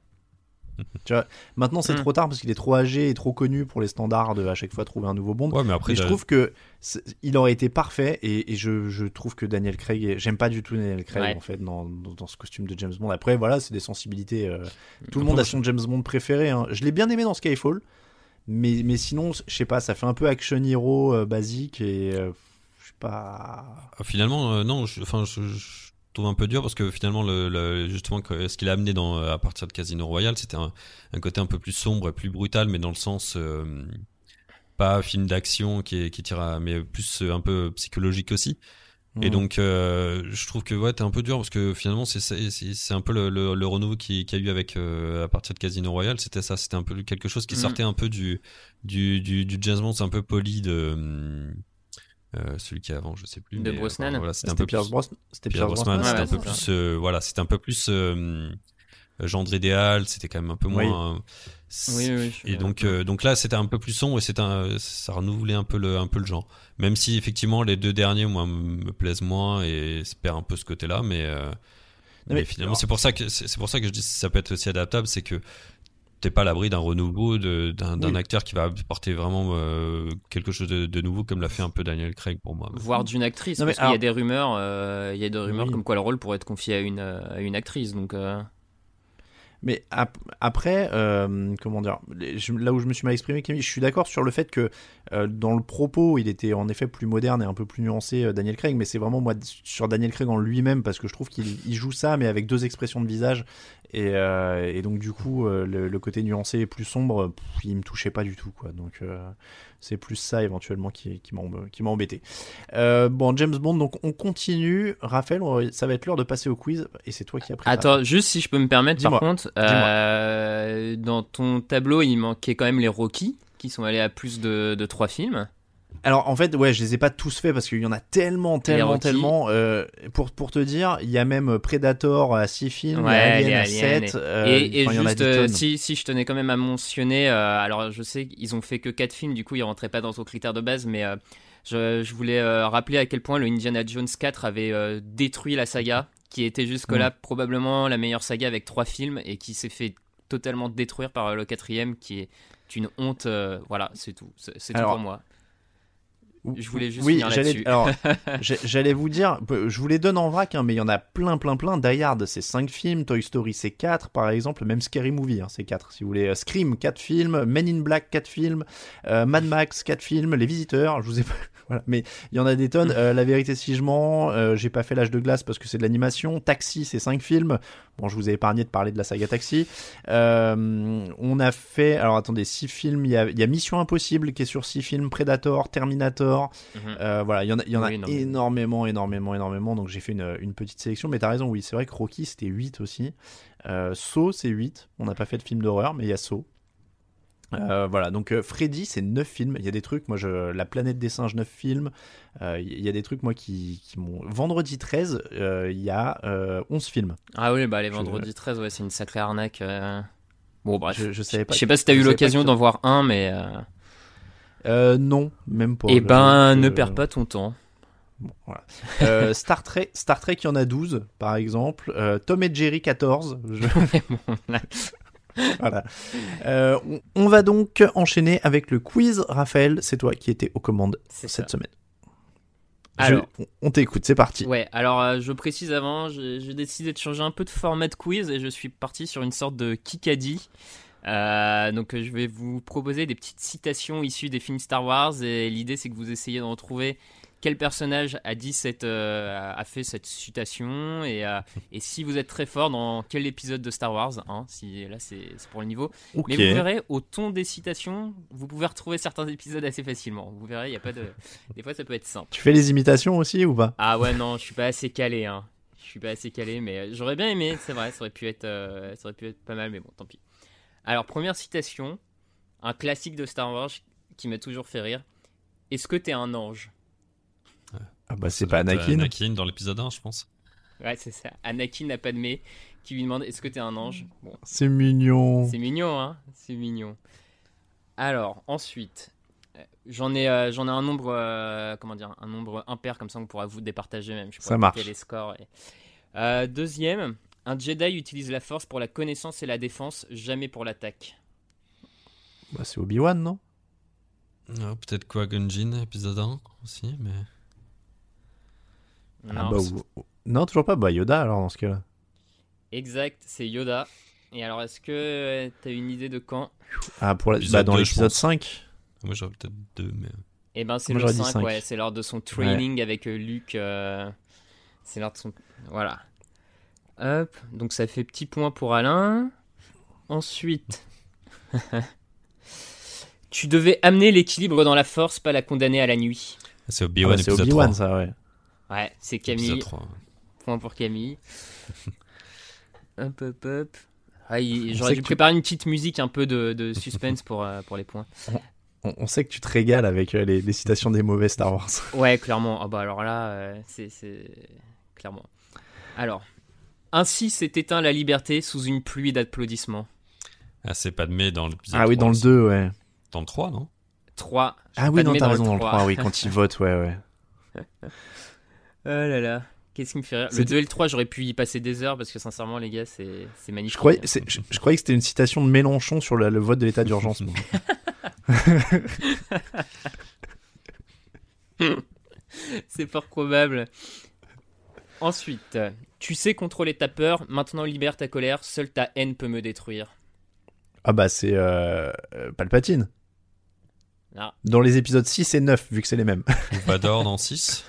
tu vois, maintenant c'est Mm. trop tard parce qu'il est trop âgé et trop connu pour les standards de à chaque fois trouver un nouveau Bond. Ouais, mais après, mais je trouve que il aurait été parfait et, et je, je trouve que Daniel Craig, est- j'aime pas du tout Daniel Craig Ouais. en fait dans, dans, dans ce costume de James Bond. Après voilà, c'est des sensibilités. euh, tout le monde a son James Bond préféré. hein. Je l'ai bien aimé dans Skyfall, mais mais sinon je sais pas, ça fait un peu action hero euh, basique et euh, je sais pas. Ah, Finalement, euh, non, je, enfin, je, trouve un peu dur parce que finalement, le, justement, ce qu'il a amené à partir de Casino Royale, c'était un, côté un peu plus sombre et plus brutal, mais dans le sens pas film d'action qui, qui tire à, mais plus un peu psychologique aussi. Et Mm. donc, euh, je trouve que ouais, t'es un peu dur parce que finalement, c'est c'est c'est un peu le, le, le renouveau qui- qu'il y a eu avec euh, à partir de Casino Royale. C'était ça, c'était un peu quelque chose qui Mhm. sortait un peu du du du, du James Bond, un peu poli de euh, celui qui est avant, je sais plus. De mais, Brosnan. enfin, voilà, c'était un peu Pierce plus, Brosnan. C'était Pierce Brosnan, c'était ouais, un peu plus, voilà, c'était un peu plus gendre idéal. C'était quand même un peu Oui. moins. oui, oui. suis Et donc, euh, donc là, c'était un peu plus sombre et c'est un, ça renouvelait un peu le, un peu le genre. Même si effectivement les deux derniers, moi, me plaisent moins et se perd un peu ce côté-là, mais, euh, mais, mais- finalement, c'est pour ça que c'est pour ça que je dis que ça peut être aussi adaptable, c'est que t'es pas à l'abri d'un renouveau de- d'un Oui. acteur qui va apporter vraiment euh, quelque chose de, de nouveau, comme l'a fait un peu Daniel Craig pour moi. voire d'une actrice Non, parce qu'il y a des rumeurs euh, il y a des rumeurs Oui. comme quoi le rôle pourrait être confié à une euh, à une actrice donc euh, Mais ap- après, euh, comment dire, là où je me suis mal exprimé, Camille, je suis d'accord sur le fait que euh, dans le propos, il était en effet plus moderne et un peu plus nuancé, euh, Daniel Craig, mais c'est vraiment moi sur Daniel Craig en lui-même parce que je trouve qu'il il joue ça, mais avec deux expressions de visage. Et, euh, et donc, du coup, euh, le, le côté nuancé et plus sombre, pff, il me touchait pas du tout, quoi. Donc, euh, c'est plus ça éventuellement qui, qui m'a embêté. Euh, bon, James Bond, donc on continue. Raphaël, on- ça va être l'heure de passer au quiz et c'est toi qui as pris. attends juste si je peux me permettre par contre dans ton tableau il manquait quand même les Rocky qui sont allés à plus de, de 3 films Alors en fait, ouais, je les ai pas tous faits parce qu'il y en a tellement, tellement, Rocky. tellement. euh, pour, pour te dire, il y a même Predator à 6 films, il y a Ouais, Alien à Aliens 7. euh, et, juste, euh, si, si je tenais quand même à mentionner, euh, alors je sais qu'ils ont fait que 4 films, du coup ils rentraient pas dans ton critère de base, mais euh, je, je voulais euh, rappeler à quel point le Indiana Jones 4 avait euh, détruit la saga, qui était jusque-là probablement la meilleure saga avec 3 films, et qui s'est fait totalement détruire par euh, le quatrième, qui est une honte. euh, voilà, c'est tout. C'est tout pour moi. Je voulais juste oui, j'allais, alors, j'allais vous dire, je vous les donne en vrac, hein, mais il y en a plein, plein, plein. Die Hard, c'est 5 films. Toy Story, c'est 4, par exemple. Même Scary Movie, hein, c'est 4, si vous voulez. Euh, Scream, 4 films. Men in Black, 4 films. Euh, Mad Max, 4 films. Les Visiteurs, je vous ai pas. Voilà. Mais il y en a des tonnes. Euh, La vérité, si je mens. euh, j'ai pas fait l'âge de glace parce que c'est de l'animation. Taxi, c'est 5 films. Bon, je vous ai épargné de parler de la saga Taxi. Euh, on a fait, alors attendez, 6 films. Il y a, il y a Mission Impossible qui est sur 6 films. Predator, Terminator. Mhm. Euh, voilà, il y en a, y en a Oui, énormément, énormément, énormément. Donc j'ai fait une, une petite sélection. Mais t'as raison, oui, c'est vrai que Rocky c'était 8 aussi. Euh, Saw c'est 8. On n'a pas fait de film d'horreur, mais il y a Saw. Euh, voilà, donc euh, Freddy c'est 9 films. Il y a des trucs, moi, je, La planète des singes, 9 films. Euh, Il y a des trucs, moi, qui, qui m'ont. Vendredi 13, euh, il y a euh, 11 films. Ah oui, bah les Je- vendredis 13, ouais, c'est une sacrée arnaque. Bon, bref. Je, je savais pas. Je sais pas si t'as je eu l'occasion d'en voir un, mais. Euh, Euh, non, même pas. Eh ben, ne que- perds pas ton temps. Bon, voilà. Euh, Star Trek, Star Trek, il y en a 12, par exemple. Euh, Tom et Jerry, 14. Je- Bon, là, voilà. Euh, on, on va donc enchaîner avec le quiz. Raphaël, c'est toi qui étais aux commandes cette ça. semaine. Alors. on- on t'écoute, c'est parti. Ouais, alors euh, je précise avant, j'ai décidé de changer un peu de format de quiz et je suis parti sur une sorte de Kikadi. Euh, donc euh, je vais vous proposer des petites citations issues des films Star Wars et l'idée c'est que vous essayez de retrouver quel personnage a dit cette euh, a fait cette citation et, euh, et si vous êtes très fort dans quel épisode de Star Wars hein, si là c'est pour le niveau mais vous verrez, au ton des citations, vous pouvez retrouver certains épisodes assez facilement. Vous verrez, il y a pas de. Des fois, ça peut être simple. Tu fais les imitations aussi ou pas? Ah ouais, non, je suis pas assez calé. Hein. Je suis pas assez calé, mais j'aurais bien aimé. C'est vrai, ça aurait pu être, euh, ça aurait pu être pas mal, mais bon, tant pis. Alors, première citation, un classique de Star Wars qui m'a toujours fait rire. Est-ce que t'es un ange? Ah bah c'est pas euh, Anakin. Anakin dans l'épisode 1, je pense. Ouais, c'est ça. Anakin n'a pas de mais qui lui demande Est-ce que t'es un ange? Bon, C'est mignon. C'est mignon, hein? C'est mignon. Alors, ensuite, euh, j'en ai, euh, j'en ai un nombre, euh, comment dire, un nombre impair, comme ça on pourra vous départager même. Je Ça marche. les scores. et- Euh, deuxième, un Jedi utilise la force pour la connaissance et la défense, jamais pour l'attaque. Bah, c'est Obi-Wan, non? Ah, Peut-être quoi, Gunjin, épisode 1 aussi, mais. Ah Non, bah, ou- Non, toujours pas. Bah Yoda alors dans ce cas-là. Exact, c'est Yoda. Et alors, est-ce que tu as une idée de quand? Ah, pour la... Bah, dans l'épisode pense. 5. Moi, j'aurais peut-être deux, mais. Eh ben, c'est le j'aurais dit 5, cinq. ouais. C'est lors de son training avec euh, Luke. euh, C'est lors de son. Voilà. Hop. Donc, ça fait petit point pour Alain. Ensuite. tu devais amener l'équilibre dans la force, pas la condamner à la nuit. Ah, C'est Ah, Obi-Wan, bah, c'est épisode Obi-Wan 3. ça, ouais. Ouais, c'est Camille. 3. Point pour Camille. hop, hop, hop. Ah, J'aurais sait dû que tu- préparer une petite musique un peu de, de suspense pour, euh, pour les points. On, on sait que tu te régales avec euh, les, les citations des mauvais Star Wars. Ouais, clairement. Ah bah alors là, euh, c'est- clairement. Alors, ainsi s'est éteint la liberté sous une pluie d'applaudissements. Ah, c'est Padmé dans l'épisode Ah oui, 3 dans le aussi. 2, ouais. Dans le 3, non? 3. Ah oui, non, t'as dans le raison, dans le 3. 3, oui, quand ils votent, ouais, ouais. Oh là là. Qu'est-ce qui me fait rire Le C'est- 2 et le 3, j'aurais pu y passer des heures parce que sincèrement, les gars, c'est c'est magnifique. Je croyais, c'est- je, je croyais que c'était une citation de Mélenchon sur le, le vote de l'état d'urgence. C'est fort probable. Ensuite, tu sais contrôler ta peur, maintenant libère ta colère, seule ta haine peut me détruire. ah bah, c'est euh, euh, Palpatine. Ah. Dans les épisodes 6 et 9, vu que c'est les mêmes. Vador dans 6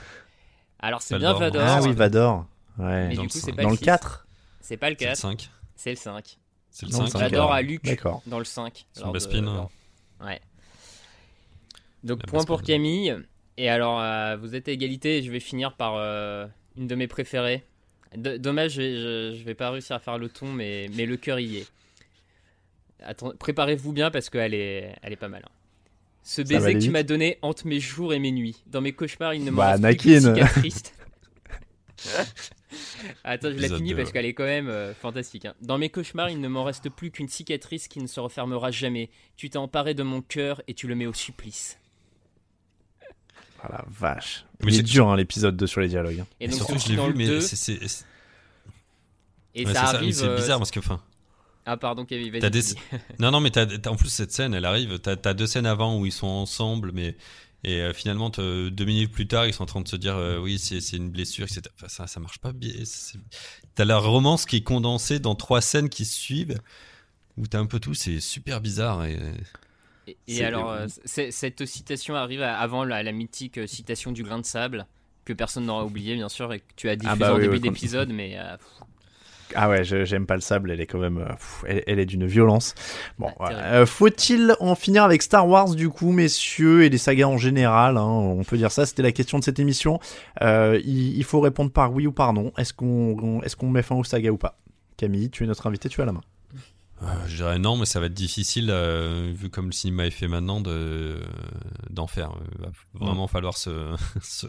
Alors c'est bien Vador, ah oui. Vador. Ouais. mais Dans du le coup c'est pas Dans le six. 4 C'est pas le C'est le 4, 5 c'est le 5. C'est le Non, le 5 cinq, Vador à Luke dans le 5. Son de- Bespin, lors- Ouais. Donc La point pour. Camille. Et alors euh, vous êtes à égalité et je vais finir par euh, une de mes préférées. D- dommage, je, je, je vais pas réussir à faire le ton, mais, mais le cœur y est. Préparez-vous bien parce qu'elle est, elle est pas mal. hein. Ce baiser que tu m'as donné hante mes jours et mes nuits. Dans mes cauchemars, il ne me Bah, reste plus cicatrice. Attends, je la finis parce qu'elle est quand même euh, fantastique. hein. Dans mes cauchemars, il ne m'en reste plus qu'une cicatrice qui ne se refermera jamais. Tu t'es emparé de mon cœur et tu le mets au supplice. Ah la vache. Mais c'est- dur, hein, l'épisode 2 sur les dialogues. hein. Et donc, Surtout, je l'ai vu, mais 2, c'est- et ouais, ça arrive. c'est euh, bizarre parce que. Enfin, Ah, pardon, Kevin, vas-y. T'as des- vas-y. Non, non, mais en plus, cette scène, elle arrive. T'as, deux scènes avant où ils sont ensemble, mais. Et euh, finalement, deux minutes plus tard, ils sont en train de se dire euh, oui, c'est, c'est une blessure, etc. Enfin, ça, ça marche pas bien. C'est- T'as la romance qui est condensée dans trois scènes qui se suivent, où t'as un peu tout, c'est super bizarre. Et... Et, alors, euh, cette citation arrive avant la, la mythique euh, citation du grain de sable, que personne n'aura oublié, bien sûr, et que tu as diffusé bah en début oui, d'épisode, mais euh, Ah ouais, j'aime pas le sable, elle est quand même, pff, elle, elle est d'une violence. Bon, Ah. Euh, faut-il en finir avec Star Wars du coup, messieurs, et les sagas en général hein, On peut dire ça. C'était la question de cette émission. Euh, il, il faut répondre par oui ou par non. Est-ce qu'on, on- est-ce qu'on met fin aux sagas ou pas? Camille, tu es notre invité, tu as la main. Euh, je dirais non, mais ça va être difficile, euh, vu comme le cinéma est fait maintenant, de, d'en faire. Il va vraiment falloir se, se,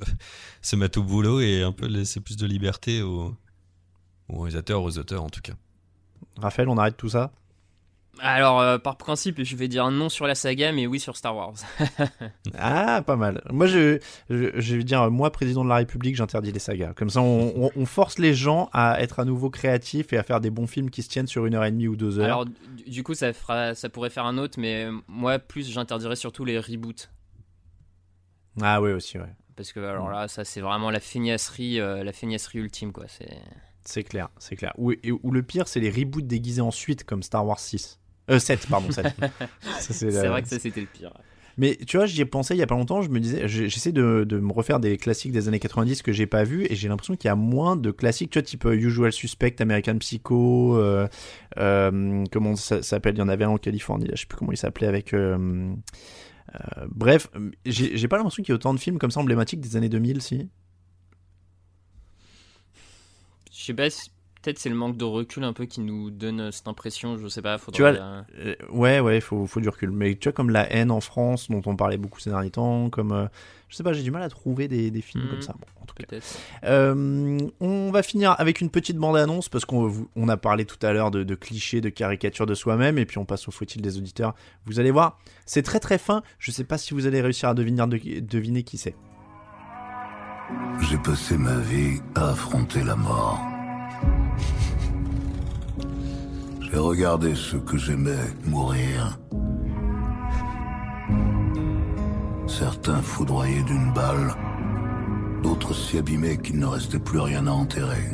se mettre au boulot et un peu laisser plus de liberté aux, aux réalisateurs, aux auteurs en tout cas. Raphaël, on arrête tout ça? Alors, euh, par principe, je vais dire non sur la saga, mais oui sur Star Wars. ah, pas mal. Moi, je, je, je, vais dire, moi, président de la République, j'interdis les sagas. Comme ça, on, on, force les gens à être à nouveau créatifs et à faire des bons films qui se tiennent sur une heure et demie ou deux heures. Alors, du coup, ça, fera, ça pourrait faire un autre, mais moi, plus, j'interdirais surtout les reboots. Ah oui, aussi, ouais. Parce que, alors là, ça, c'est vraiment la feignasserie, euh, la feignasserie ultime, quoi. C'est... C'est clair, c'est clair. Ou, ou le pire, c'est les reboots déguisés ensuite, comme Star Wars 6. Euh, 7, pardon, 7. c'est vrai que ça, c'était le pire. Mais tu vois, j'y ai pensé il y a pas longtemps, je me disais, j'essaie de, de, me refaire des classiques des années 90 que j'ai pas vu et j'ai l'impression qu'il y a moins de classiques, tu vois, type euh, Usual Suspect, American Psycho, euh, euh, comment ça s'appelle Il y en avait un en Californie, je sais plus comment il s'appelait avec. Euh, bref, j'ai pas l'impression qu'il y ait autant de films comme ça emblématiques des années 2000, si? Je sais pas si peut-être c'est le manque de recul un peu qui nous donne euh, cette impression, je sais pas. Tu vois, euh, ouais, ouais, il faut, faut, du recul. Mais tu vois, comme La haine en France, dont on parlait beaucoup ces derniers temps, comme. Euh, je sais pas, j'ai du mal à trouver des, des films comme mmh. ça. Bon, en tout cas. on va finir avec une petite bande-annonce parce qu'on on a parlé tout à l'heure de, de, clichés, de caricatures de soi-même, et puis on passe au faut-il des auditeurs. Vous allez voir, c'est très très fin. Je sais pas si vous allez réussir à deviner, deviner qui c'est. J'ai passé ma vie à affronter la mort. J'ai regardé ceux que j'aimais mourir. Certains foudroyés d'une balle, d'autres si abîmés qu'il ne restait plus rien à enterrer.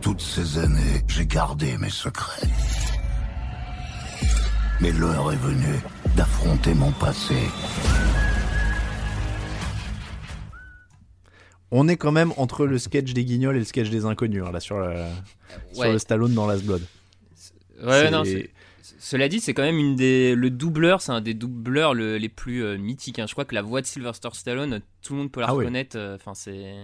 Toutes ces années, j'ai gardé mes secrets. Mais l'heure est venue d'affronter mon passé. On est quand même entre le sketch des guignols et le sketch des inconnus, hein, là, sur, le, sur le Stallone dans Last Blood. Ouais, non, cela dit, c'est quand même une des. Le doubleur, c'est un des doubleurs les plus euh, mythiques. Hein. Je crois que la voix de Sylvester Stallone, tout le monde peut la ah reconnaître. Euh, enfin, c'est.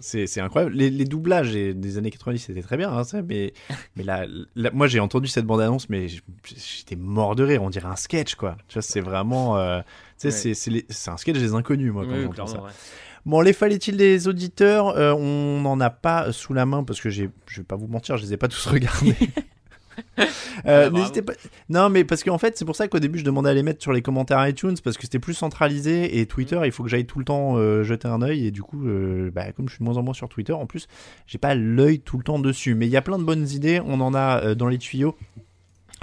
C'est incroyable. Les, doublages des années 90, c'était très bien, hein, ça, mais, mais là, moi j'ai entendu cette bande-annonce, mais j'étais mort de rire. On dirait un sketch, quoi. Tu vois, c'est vraiment. Euh, c'est un sketch des inconnus, moi, quand ça. Bon, les fallait-il des auditeurs? Euh, On n'en a pas sous la main parce que je vais pas vous mentir, je les ai pas tous regardés. Euh, n'hésitez pas. Non, mais parce qu'en fait, c'est pour ça qu'au début, je demandais à les mettre sur les commentaires iTunes parce que c'était plus centralisé et Twitter, il faut que j'aille tout le temps euh, jeter un œil et du coup, euh, bah, comme je suis de moins en moins sur Twitter, en plus, j'ai pas l'œil tout le temps dessus. Mais il y a plein de bonnes idées, on en a dans les tuyaux.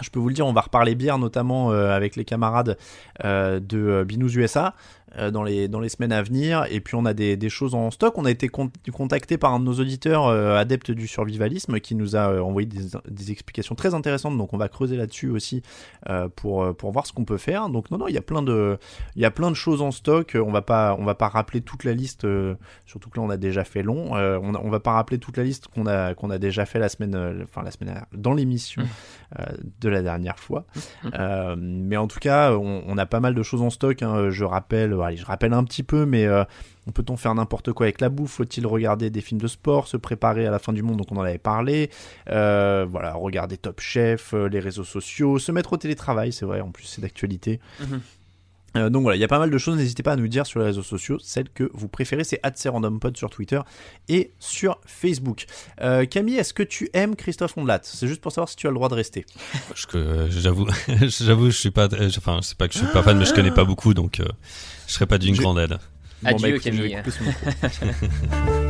Je peux vous le dire, on va reparler bière notamment avec les camarades de Binous USA. Euh, dans les, dans les semaines à venir. Et puis on a des, des choses en stock. On a été contacté par un de nos auditeurs euh, adeptes du survivalisme qui nous a euh, envoyé des, des, explications très intéressantes. Donc on va creuser là-dessus aussi pour, pour voir ce qu'on peut faire. Donc non, non, il y a plein de, il y a plein de choses en stock. On va pas, on va pas rappeler toute la liste, surtout que là on a déjà fait long. on, on va pas rappeler toute la liste qu'on a, qu'on a déjà fait la semaine, enfin la semaine dans l'émission mmh. de la dernière fois. Mmh. mais en tout cas, on, on, a pas mal de choses en stock. Hein. Je rappelle je rappelle un petit peu, mais euh, peut-on faire n'importe quoi avec la bouffe? Faut-il regarder des films de sport, se préparer à la fin du monde, donc on en avait parlé. Euh, voilà, regarder Top Chef, euh, les réseaux sociaux, se mettre au télétravail, c'est vrai, en plus c'est d'actualité. Mhm. Euh, donc voilà, il y a pas mal de choses, n'hésitez pas à nous dire sur les réseaux sociaux, celle que vous préférez, c'est @randompod sur Twitter et sur Facebook. Euh, Camille, est-ce que tu aimes Christophe Ondelat? C'est juste pour savoir si tu as le droit de rester. J'avoue, j'avoue, je suis pas, enfin, c'est pas que je suis pas fan, mais je connais pas beaucoup, donc euh, je serais pas d'une grande aide. Adieu, bah, Camille.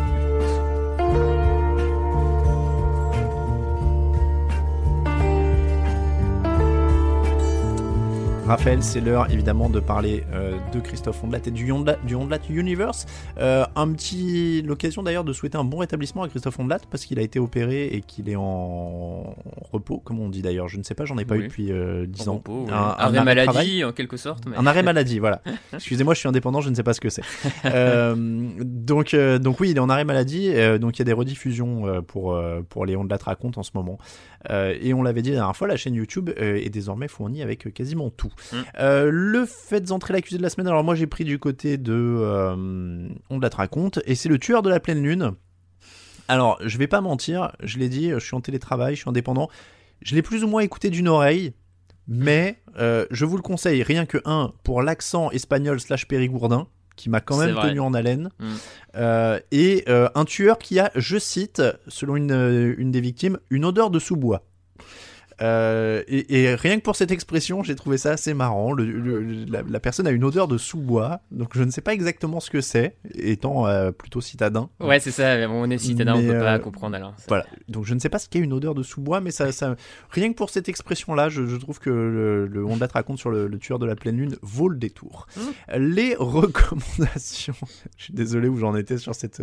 Raphaël, c'est l'heure évidemment de parler euh, de Christophe Ondelat et du Ondelat, du Ondelat Universe. Euh, un petit, l'occasion d'ailleurs de souhaiter un bon rétablissement à Christophe Ondelat parce qu'il a été opéré et qu'il est en repos, comme on dit d'ailleurs. Je ne sais pas, j'en ai pas eu depuis 10 euh, ans. un, arrêt maladie en quelque sorte. Un arrêt maladie, voilà. Excusez-moi, je suis indépendant, je ne sais pas ce que c'est. donc, donc oui, il est en arrêt maladie. donc il y a des rediffusions pour pour les Ondelat raconte en ce moment. Et on l'avait dit la dernière fois, la chaîne YouTube est désormais fournie avec quasiment tout. Mm. Euh, le fait d'entrer l'accusé de la semaine, alors moi j'ai pris du côté de euh, On la raconte, et c'est le tueur de la pleine lune. Alors, je vais pas mentir, je l'ai dit, je suis en télétravail, je suis indépendant. Je l'ai plus ou moins écouté d'une oreille, mais euh, je vous le conseille, rien que un, pour l'accent espagnol slash périgourdin. Qui m'a quand même tenu en haleine. Mm. Euh, et euh, un tueur qui a, je cite, selon une, euh, une des victimes, une odeur de sous-bois. Euh, et, et rien que pour cette expression, j'ai trouvé ça assez marrant. Le- le- la, la personne a une odeur de sous-bois, donc je ne sais pas exactement ce que c'est, étant euh, plutôt citadin. Ouais, c'est ça. on est citadin, on Mais, peut pas euh, comprendre alors. Voilà, donc je ne sais pas ce qu'est une odeur de sous-bois, mais ça, ça, rien que pour cette expression-là, je, je trouve que le, le On te raconte sur le, tueur de la pleine lune vaut le détour. Les recommandations, je suis désolé où j'en étais sur cette.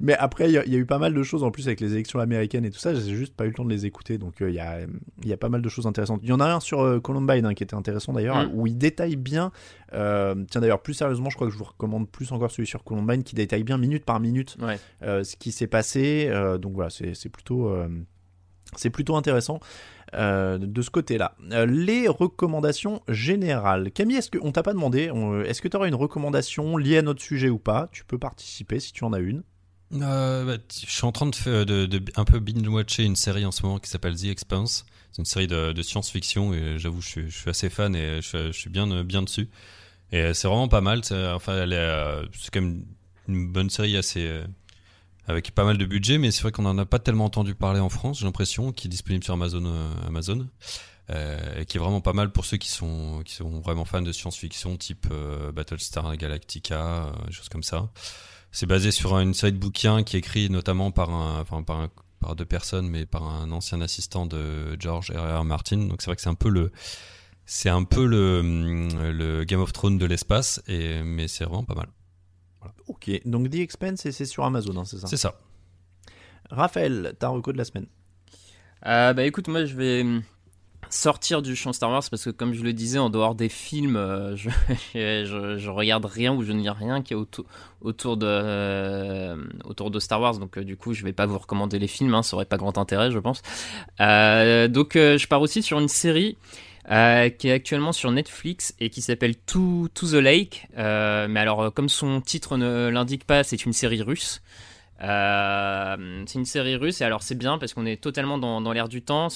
Mais après, il y, y a eu pas mal de choses en plus avec les élections américaines et tout ça, j'ai juste pas eu le temps de les écouter, donc il y, a, il y a pas mal de choses intéressantes. Il y en a un sur euh, Columbine hein, qui était intéressant d'ailleurs, Mm. où il détaille bien. euh, tiens d'ailleurs, plus sérieusement, je crois que je vous recommande plus encore celui sur Columbine qui détaille bien minute par minute Ouais. euh, ce qui s'est passé. donc voilà, c'est plutôt, c'est plutôt intéressant euh, de ce côté-là. Euh, les recommandations générales. Camille, est-ce qu'on t'a pas demandé Est-ce que tu auras une recommandation liée à notre sujet ou pas? Tu peux participer si tu en as une. Euh, bah, je suis en train de, de, un peu binge-watcher une série en ce moment qui s'appelle The Expanse. C'est une série de, science-fiction et j'avoue, je je suis assez fan et je, suis bien, bien dessus. Et c'est vraiment pas mal. Enfin, euh, c'est quand même une bonne série assez. euh, avec pas mal de budget, mais c'est vrai qu'on en a pas tellement entendu parler en France, j'ai l'impression, qui est disponible sur Amazon. euh, Amazon. Euh, et qui est vraiment pas mal pour ceux qui sont, qui sont vraiment fans de science-fiction, type euh, Battlestar Galactica, euh, choses comme ça. C'est basé sur une série de bouquins qui est écrit notamment par un, enfin par un, par deux personnes, mais par un ancien assistant de George R. R. Martin. Donc c'est vrai que c'est un peu le, c'est un peu le, le Game of Thrones de l'espace, et mais c'est vraiment pas mal. Ok, donc The Expense, c'est sur Amazon, hein, c'est ça? C'est ça. Raphaël, ta reco de la semaine. Euh, bah écoute, moi je vais sortir du champ Star Wars parce que comme je le disais, en dehors des films, euh, je, regarde rien ou je ne lis rien qui est autour, de, euh, autour de Star Wars. Donc euh, du coup, je vais pas vous recommander les films, hein, ça aurait pas grand intérêt, je pense. Donc je pars aussi sur une série. qui est actuellement sur Netflix et qui s'appelle To, to the Lake. Mais alors, comme son titre ne l'indique pas, c'est une série russe. C'est une série russe et alors c'est bien parce qu'on est totalement dans, l'air du temps.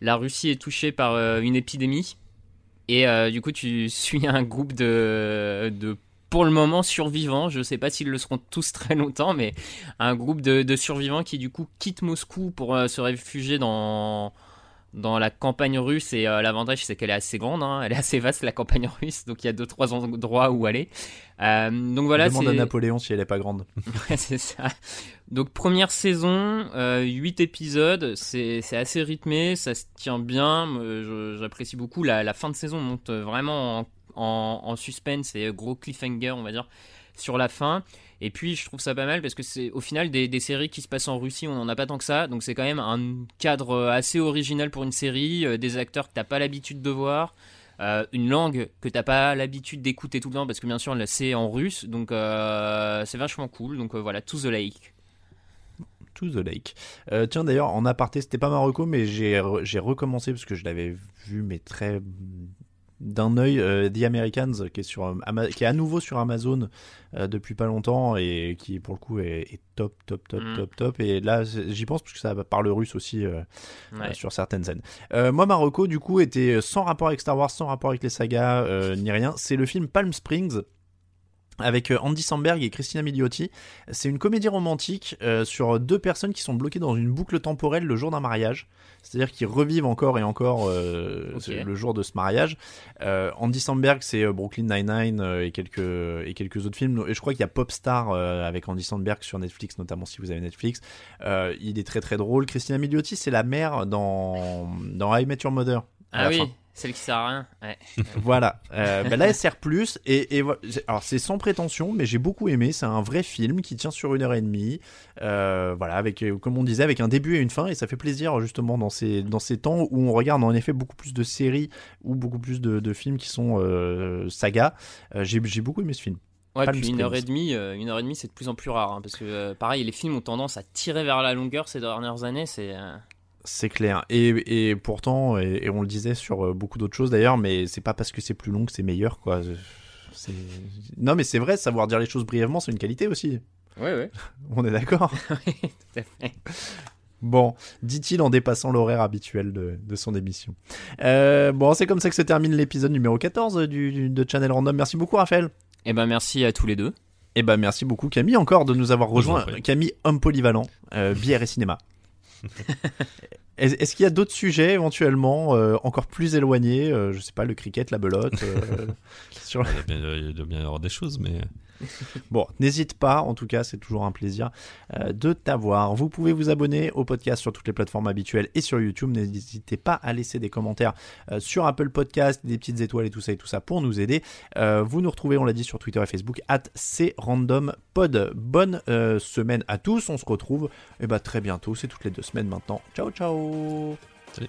La Russie est touchée par euh, une épidémie et euh, du coup tu suis un groupe de, pour le moment survivants. Je sais pas s'ils le seront tous très longtemps, mais un groupe de, survivants qui du coup quittent Moscou pour euh, se réfugier dans dans la campagne russe et euh, l'avantage c'est qu'elle est assez grande, hein, elle est assez vaste la campagne russe, donc il y a deux trois endroits où aller. Euh, donc voilà, Demande à Napoléon si elle est pas grande. Ouais, c'est ça. Donc première saison, euh, 8 épisodes, c'est c'est assez rythmé, ça se tient bien, j'apprécie beaucoup. La, la fin de saison monte vraiment en, en, en suspense et gros cliffhanger, on va dire, sur la fin. Et puis je trouve ça pas mal parce que c'est au final des, séries qui se passent en Russie, on n'en a pas tant que ça, donc c'est quand même un cadre assez original pour une série, euh, des acteurs que t'as pas l'habitude de voir. euh, une langue que t'as pas l'habitude d'écouter tout le temps parce que bien sûr c'est en russe donc euh, c'est vachement cool donc voilà To the Lake To the Lake. Tiens d'ailleurs, en aparté, c'était pas ma mais j'ai recommencé parce que je l'avais vu, mais très d'un œil, euh, The Americans, qui est, sur, Ama- qui est à nouveau sur Amazon euh, depuis pas longtemps et qui pour le coup est, est top, top, top, Mm. top, top. Et là, j'y pense parce que ça parle russe aussi euh, Ouais. sur certaines scènes. Moi, ma reco, du coup, était sans rapport avec Star Wars, sans rapport avec les sagas, ni rien. C'est le film Palm Springs avec euh, Andy Samberg et Christina Milioti. C'est une comédie romantique euh, sur deux personnes qui sont bloquées dans une boucle temporelle le jour d'un mariage. C'est-à-dire qu'ils revivent encore et encore euh, le jour de ce mariage. Euh, Andy Samberg, c'est Brooklyn Nine-Nine et, quelques, et quelques autres films. Et je crois qu'il y a Popstar avec Andy Samberg sur Netflix, notamment si vous avez Netflix. Il est très très drôle. Christina Milioti, c'est la mère dans, dans I Met Your Mother. ah oui fin. Celle qui sert à rien ouais. Voilà. Euh, bah là, elle sert plus. Et, alors, c'est sans prétention, mais j'ai beaucoup aimé. C'est un vrai film qui tient sur une heure et demie. Euh, voilà, avec, euh, comme on disait, avec un début et une fin. Et ça fait plaisir, justement, dans ces, dans ces temps où on regarde en effet beaucoup plus de séries ou beaucoup plus de, de films qui sont euh, sagas. Euh, j'ai beaucoup aimé ce film. Ouais, Palm puis une heure et demie, une heure et demie, c'est de plus en plus rare, hein, parce que pareil, les films ont tendance à tirer vers la longueur ces dernières années. C'est C'est clair. Et, et pourtant, et, et on le disait sur euh, beaucoup d'autres choses d'ailleurs, mais c'est pas parce que c'est plus long que c'est meilleur, quoi. Non, mais c'est vrai, savoir dire les choses brièvement, c'est une qualité aussi. ouais, ouais, On est d'accord. tout à fait. Bon, dit-il en dépassant l'horaire habituel de, de son émission. Euh, bon, c'est comme ça que se termine l'épisode numéro 14 du, du- de Channel Random. Merci beaucoup, Raphaël. Eh ben merci à tous les deux. Eh ben merci beaucoup Camille encore de nous avoir rejoint. prie. Camille, homme polyvalent, euh, bière et cinéma. Est- Est-ce qu'il y a d'autres sujets éventuellement euh, encore plus éloignés euh, Je sais pas, le cricket, la belote. euh, sur... Il doit bien y avoir des choses, mais Bon, n'hésite pas, en tout cas, c'est toujours un plaisir euh, de t'avoir. Vous pouvez vous abonner au podcast sur toutes les plateformes habituelles et sur YouTube. N'hésitez pas à laisser des commentaires euh, sur Apple Podcast, des petites étoiles et tout ça et tout ça pour nous aider. Euh, vous nous retrouvez, on l'a dit, sur Twitter et Facebook, at crandompod. Bonne semaine à tous, on se retrouve eh ben, très bientôt, c'est toutes les deux semaines maintenant. Ciao, ciao Salut.